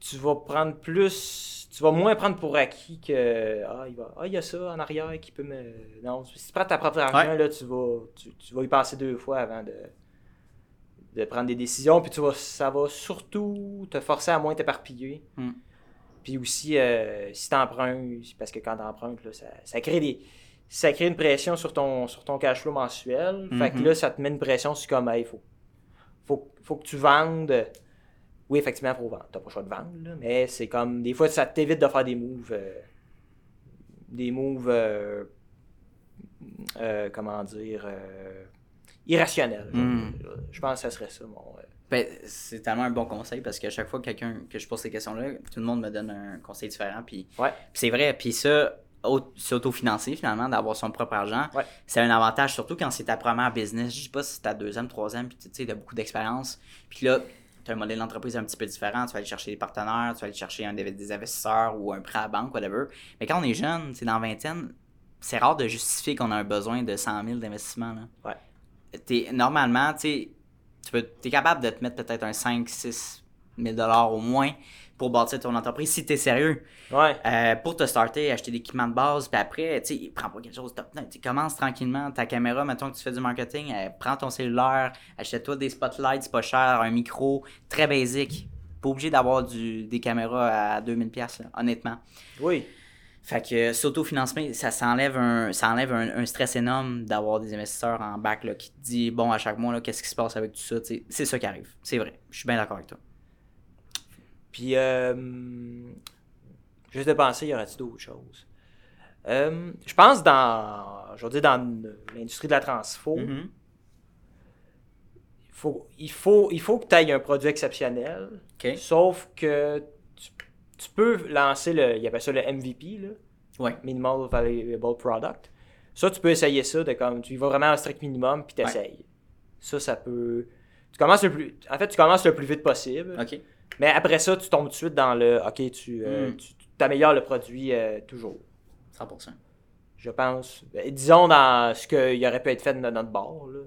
C: Tu vas prendre plus. Tu vas moins prendre pour acquis que. Ah, il, va, ah, il y a ça en arrière qui peut me. Non, si tu prends ta propre argent,
B: Ouais.
C: là, tu vas, tu, tu vas y penser deux fois avant de, de prendre des décisions. Puis tu vas, ça va surtout te forcer à moins t'éparpiller.
B: Hmm.
C: Puis aussi, euh, si tu empruntes, parce que quand tu empruntes, là, ça, ça crée des. Ça crée une pression sur ton, sur ton cash flow mensuel. Fait que
B: Mhm.
C: là, ça te met une pression sur comme, il faut, faut, faut que tu vendes. Oui, effectivement, il faut vendre. T'as pas le choix de vendre, là, mais c'est comme, des fois, ça t'évite de faire des moves. euh, des moves. euh, euh, comment dire. irrationnels.
B: Mm.
C: Je pense que ça serait ça, mon.
B: Ben, c'est tellement un bon conseil parce qu'à chaque fois que quelqu'un que je pose ces questions-là, tout le monde me donne un conseil différent. Puis,
C: Ouais.
B: c'est vrai. Puis ça, au- s'autofinancer finalement, d'avoir son propre argent,
C: Ouais.
B: c'est un avantage, surtout quand c'est ta première business. Je dis pas si c'est ta deuxième, troisième, puis tu sais, t'as beaucoup d'expérience. Puis là, tu as un modèle d'entreprise un petit peu différent. Tu vas aller chercher des partenaires, tu vas aller chercher un, des investisseurs ou un prêt à banque, whatever. Mais quand on est jeune, c'est dans la vingtaine, c'est rare de justifier qu'on a un besoin de 100 000 d'investissement.
C: Ouais.
B: Normalement, tu es capable de te mettre peut-être un 5 6 000 dollars au moins pour bâtir ton entreprise si tu es sérieux.
C: Ouais.
B: Euh, pour te starter, acheter l'équipement de base, puis après, tu sais, prends pas quelque chose de top. Tu commences tranquillement ta caméra, mettons que tu fais du marketing, euh, prends ton cellulaire, achète-toi des spotlights, c'est pas cher, un micro, très basique. Pas obligé d'avoir des caméras à 2000$, pièces honnêtement.
C: Oui.
B: Fait que s'autofinancement, ça s'enlève un, ça enlève un, un stress énorme d'avoir des investisseurs en bac là, qui te dit bon à chaque mois là, qu'est-ce qui se passe avec tout ça. C'est ça qui arrive. C'est vrai. Je suis bien d'accord avec toi.
C: Puis, euh, juste de penser, y aurait-il d'autres choses? Euh, je pense dans, je veux dire, dans l'industrie de la transfo,
B: Mhm.
C: il, faut, il, faut, il faut que tu aies un produit exceptionnel, sauf que tu, tu peux lancer le, il appelle ça le MVP, là,
B: Ouais.
C: Minimal Valuable Product. Ça, tu peux essayer ça, de comme, tu y vas vraiment au strict minimum, puis tu essayes. Ça, ça peut... Tu commences le plus... En fait, tu commences le plus vite possible.
B: OK.
C: Mais après ça, tu tombes tout de suite dans le OK, tu, euh,
B: Mm.
C: tu améliores le produit euh, toujours.
B: 100%.
C: Je pense. Ben, disons dans ce qu'il aurait pu être fait de notre bord, là,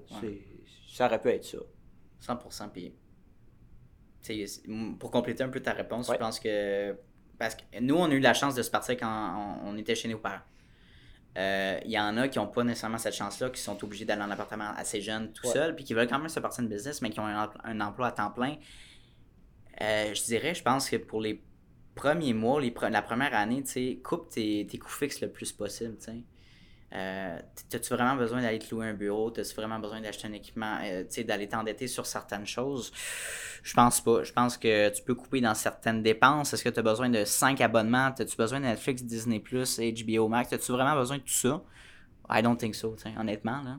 C: ça aurait pu être ça.
B: 100%. Puis, pour compléter un peu ta réponse,
C: Ouais.
B: je pense que. Parce que nous, on a eu la chance de se partir quand on, on était chez nos parents. Euh, Il y en a qui n'ont pas nécessairement cette chance-là, qui sont obligés d'aller en appartement assez jeunes, tout
C: Ouais.
B: seuls, puis qui veulent quand même se partir une business, mais qui ont un emploi à temps plein. Euh, je dirais, je pense que pour les premiers mois, les pre- la première année, tu sais, coupe tes, tes coûts fixes le plus possible, tu sais. Euh, T'as-tu vraiment besoin d'aller te louer un bureau? T'as-tu vraiment besoin d'acheter un équipement? euh, tu sais, d'aller t'endetter sur certaines choses? Je pense pas. Je pense que tu peux couper dans certaines dépenses. Est-ce que tu as besoin de 5 abonnements? As-tu besoin de Netflix, Disney+, HBO Max? As-tu vraiment besoin de tout ça? I don't think so, honnêtement, là.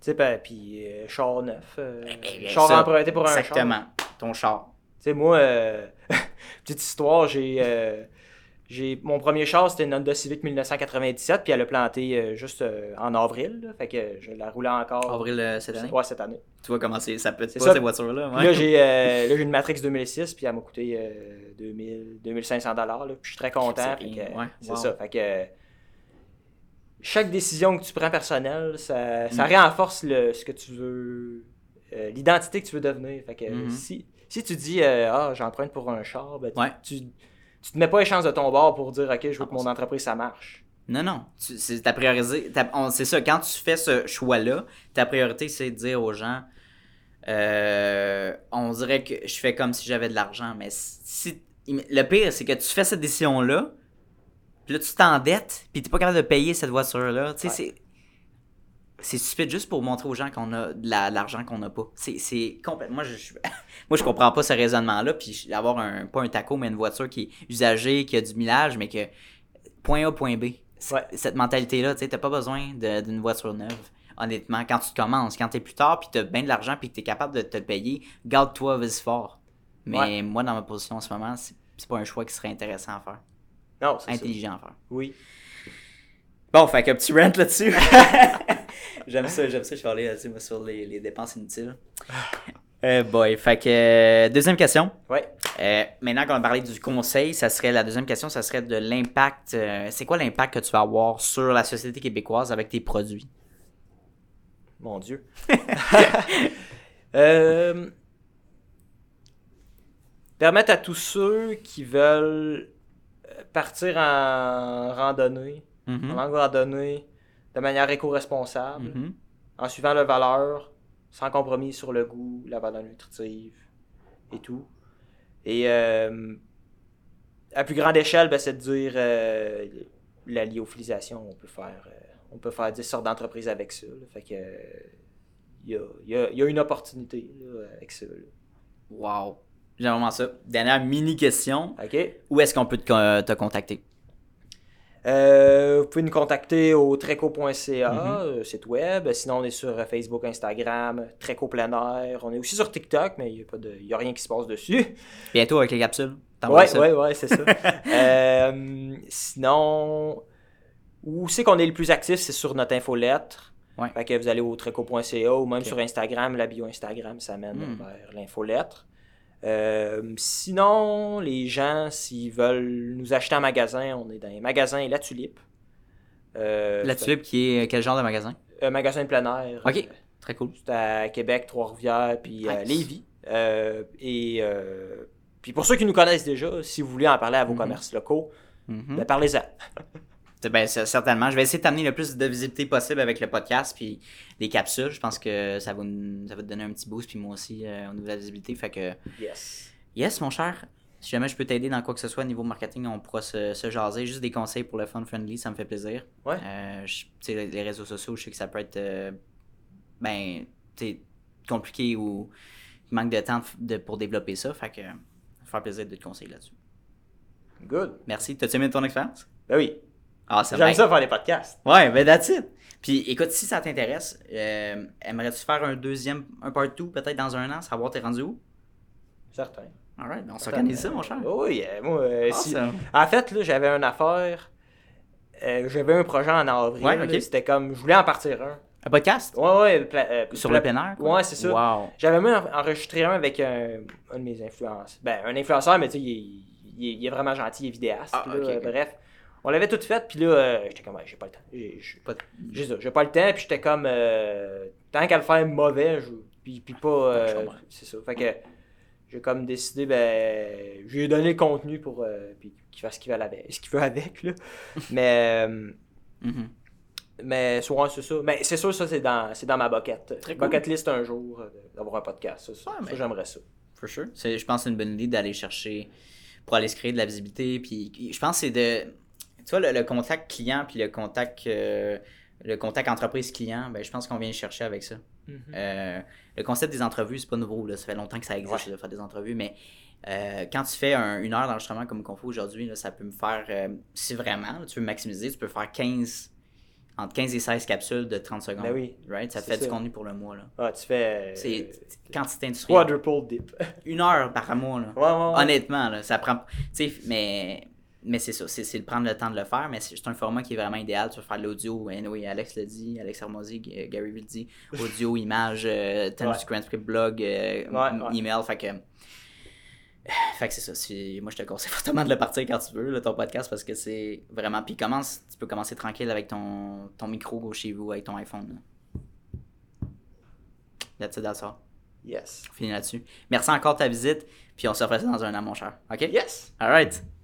C: Tu sais, ben, puis euh, char neuf. euh,
B: Eh bien,
C: char
B: ça,
C: emprunté pour un char.
B: Exactement. Ton char.
C: Tu sais, moi, euh, petite histoire, j'ai. euh, j'ai mon premier char, c'était une Honda Civic 1997, puis elle a planté euh, juste euh, en avril. là. fait que je la roulais encore.
B: Avril euh, cette année?
C: Ouais, cette année.
B: Tu vois comment c'est, ça peut être pas
C: ça.
B: ces voitures-là. Ouais.
C: là, j'ai là, j'ai une Matrix 2006, puis elle m'a coûté euh, 2000, 2500 dollars. Puis je suis très content.
B: C'est
C: fait
B: rien,
C: que,
B: ouais,
C: C'est
B: wow.
C: ça. Fait que chaque décision que tu prends personnelle, ça, ça
B: Mm.
C: renforce le, ce que tu veux, l'identité que tu veux devenir. Fait que
B: Mhm.
C: si, si tu dis euh, ah j'emprunte pour un char, ben, tu,
B: Ouais.
C: tu, tu te mets pas les chances de ton bord pour dire ok je veux que mon
B: 100%.
C: entreprise ça marche.
B: Non, non. Tu- C'est ta priorité. C'est ça, quand tu fais ce choix-là, ta priorité, c'est de dire aux gens euh, on dirait que je fais comme si j'avais de l'argent, mais si. Le pire, c'est que tu fais cette décision-là, puis là, tu t'endettes, puis t'es pas capable de payer cette voiture-là. Tu sais,
C: Ouais.
B: C'est. Stupide juste pour montrer aux gens qu'on a de la- de l'argent qu'on n'a pas. C'est- C'est complètement. Moi je, je- moi, je comprends pas ce raisonnement-là. Puis avoir un, pas un taco, mais une voiture qui est usagée, qui a du millage, mais que point A, point B.
C: Ouais.
B: Cette mentalité-là, tu sais, t'as pas besoin de- d'une voiture neuve, honnêtement. Quand tu commences, quand t'es plus tard, puis t'as bien de l'argent, puis que t'es capable de te le payer, garde-toi, vas-y fort. Mais
C: Ouais.
B: moi, dans ma position en ce moment, c'est c'est pas un choix qui serait intéressant à faire,
C: Non, c'est ça.
B: intelligent à faire.
C: Oui.
B: Bon, fait qu'un petit rant là-dessus. j'aime ça, j'aime ça, je parlais là-dessus, moi, sur les, les dépenses inutiles. Euh, boy, fait que euh, deuxième question.
C: Ouais.
B: Euh, maintenant qu'on a parlé du conseil, ça serait la deuxième question, ça serait de l'impact. euh, c'est quoi l'impact que tu vas avoir sur la société québécoise avec tes produits?
C: Mon Dieu. Permettre à tous ceux qui veulent partir en randonnée,
B: Mhm.
C: longue randonnée, de manière éco-responsable,
B: Mhm.
C: en suivant leurs valeurs, sans compromis sur le goût, la valeur nutritive et tout. Et euh, à plus grande échelle, ben, c'est de dire euh, la lyophilisation, on peut faire euh, on peut faire 10 sortes d'entreprises avec ça. là. Fait que il y, a, y y une opportunité là, avec ça. là.
B: Wow. J'aime vraiment ça. Dernière mini question.
C: OK?
B: Où est-ce qu'on peut te contacter?
C: Euh, vous pouvez nous contacter au treco.ca,
B: Mm-hmm.
C: euh, site web. Sinon, on est sur euh, Facebook, Instagram, Treco plein air. On est aussi sur TikTok, mais il n'y a, a rien qui se passe dessus.
B: Bientôt avec les capsules.
C: Ouais, ouais, ouais, c'est ça. Euh, sinon, où c'est qu'on est le plus actif, c'est sur notre infolettre.
B: Ouais.
C: Fait que vous allez au treco.ca ou même sur Instagram, la bio Instagram, ça mène
B: Hmm.
C: vers l'infolettre. Euh, sinon, les gens, s'ils veulent nous acheter en magasin, on est dans les magasins La Tulipe. Euh,
B: La tulipe qui est quel genre de magasin?
C: Un magasin de plein air.
B: Ok.
C: Euh,
B: Très cool.
C: c'est à Québec, Trois-Rivières, puis à. Lévis. Et puis pour ceux qui nous connaissent déjà, si vous voulez en parler à vos
B: Mhm.
C: commerces locaux,
B: Mhm.
C: ben parlez-en.
B: Ben, certainement. Je vais essayer de t'amener le plus de visibilité possible avec le podcast puis les capsules. Je pense que ça va, ça va te donner un petit boost puis moi aussi euh, au niveau de la visibilité. Fait que
C: Yes.
B: yes, mon cher. Si jamais je peux t'aider dans quoi que ce soit niveau marketing, on pourra se, se jaser. Juste des conseils pour le fun friendly, ça me fait plaisir.
C: Ouais.
B: Euh, je- tu sais, les- réseaux sociaux, je sais que ça peut être euh, ben, compliqué ou il manque de temps de- pour développer ça. Fait que ça va faire plaisir de te conseiller là-dessus.
C: Good.
B: Merci. T'as-tu aimé ton expérience?
C: Ben oui.
B: Ah, c'est
C: J'aime ça faire les podcasts.
B: Ouais, ben that's it. Puis écoute, si ça t'intéresse, euh, aimerais-tu faire un deuxième, un part 2 peut-être dans un an, savoir t'es rendu où?
C: Certain.
B: Alright, ben on s'organise ça, mon cher.
C: Oh oui, euh, moi, euh, si-. En fait, là, j'avais une affaire. j'avais un projet en avril.
B: Ouais.
C: C'était comme, je voulais en partir un.
B: Un podcast?
C: Ouais, ouais. euh,
B: Sur le plein air? quoi?
C: Ouais, c'est ça.
B: Wow.
C: J'avais même enregistré un avec un, un de mes influenceurs. Ben, un influenceur, mais tu sais, il, est- il est- il est vraiment gentil, il est vidéaste.
B: Ah,
C: là. Bref, on l'avait tout fait, puis là, euh, j'étais comme, Ouais, j'ai pas le temps. J'ai j'ai-
B: Pas
C: j'ai ça, j'ai pas le temps, puis j'étais comme, euh, tant qu'à le faire mauvais, je, puis, puis pas. euh, c'est ça. Fait que j'ai comme décidé, ben, je lui ai donné le contenu pour puis qu'il fasse ce qu'il veut avec. Ce qu'il veut avec là. mais.
B: Mhm.
C: mais souvent, c'est ça. Mais c'est sûr, ça, c'est dans, c'est dans ma bucket.
B: Très cool.
C: Bucket list un jour, d'avoir un podcast. Ça, ça,
B: Ouais,
C: ça,
B: mais-
C: j'aimerais ça.
B: For sure. Je pense que c'est une bonne idée d'aller chercher pour aller se créer de la visibilité. Puis je pense que c'est de. Tu vois, le, le contact client puis le contact, euh, le contact entreprise-client, ben, je pense qu'on vient le chercher avec ça. Euh, le concept des entrevues, c'est pas nouveau. Là. Ça fait longtemps que ça existe
C: Ouais.
B: de faire des entrevues, mais euh, quand tu fais un- une heure d'enregistrement comme qu'on fait aujourd'hui, ça peut me faire, si vraiment là, tu veux maximiser, tu peux faire 15, entre 15 et 16 capsules de 30 secondes.
C: Ben oui.
B: Right? Ça fait du contenu pour le mois. Là.
C: Ah, tu fais.
B: C'est quantité industrielle.
C: quadruple dip.
B: Une heure par mois. Là.
C: Ouais, ouais, ouais.
B: Honnêtement, là, ça prend. Tu sais, mais. Mais c'est ça, c'est de prendre le temps de le faire, mais c'est un format qui est vraiment idéal. Tu veux faire de l'audio, anyway, Alex l'a dit, Alex Hermosi, G- Gary le dit, audio, image, euh,
C: Ouais.
B: transcript, blog, euh,
C: Ouais,
B: m-
C: ouais.
B: email, fait que. Fait que c'est ça. Moi, je te conseille fortement de le partir quand tu veux, là, ton podcast, parce que c'est vraiment. Puis commence, tu peux commencer tranquille avec ton, ton micro chez vous, avec ton iPhone. Là. That's it, that's all.
C: Yes.
B: On finit là-dessus. Merci encore de ta visite, puis on se refait ça dans un an, mon cher. OK?
C: Yes.
B: Alright,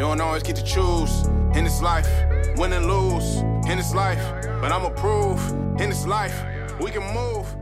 A: You don't always get to choose in this life, win and lose in this life. But I'ma prove in this life, we can move.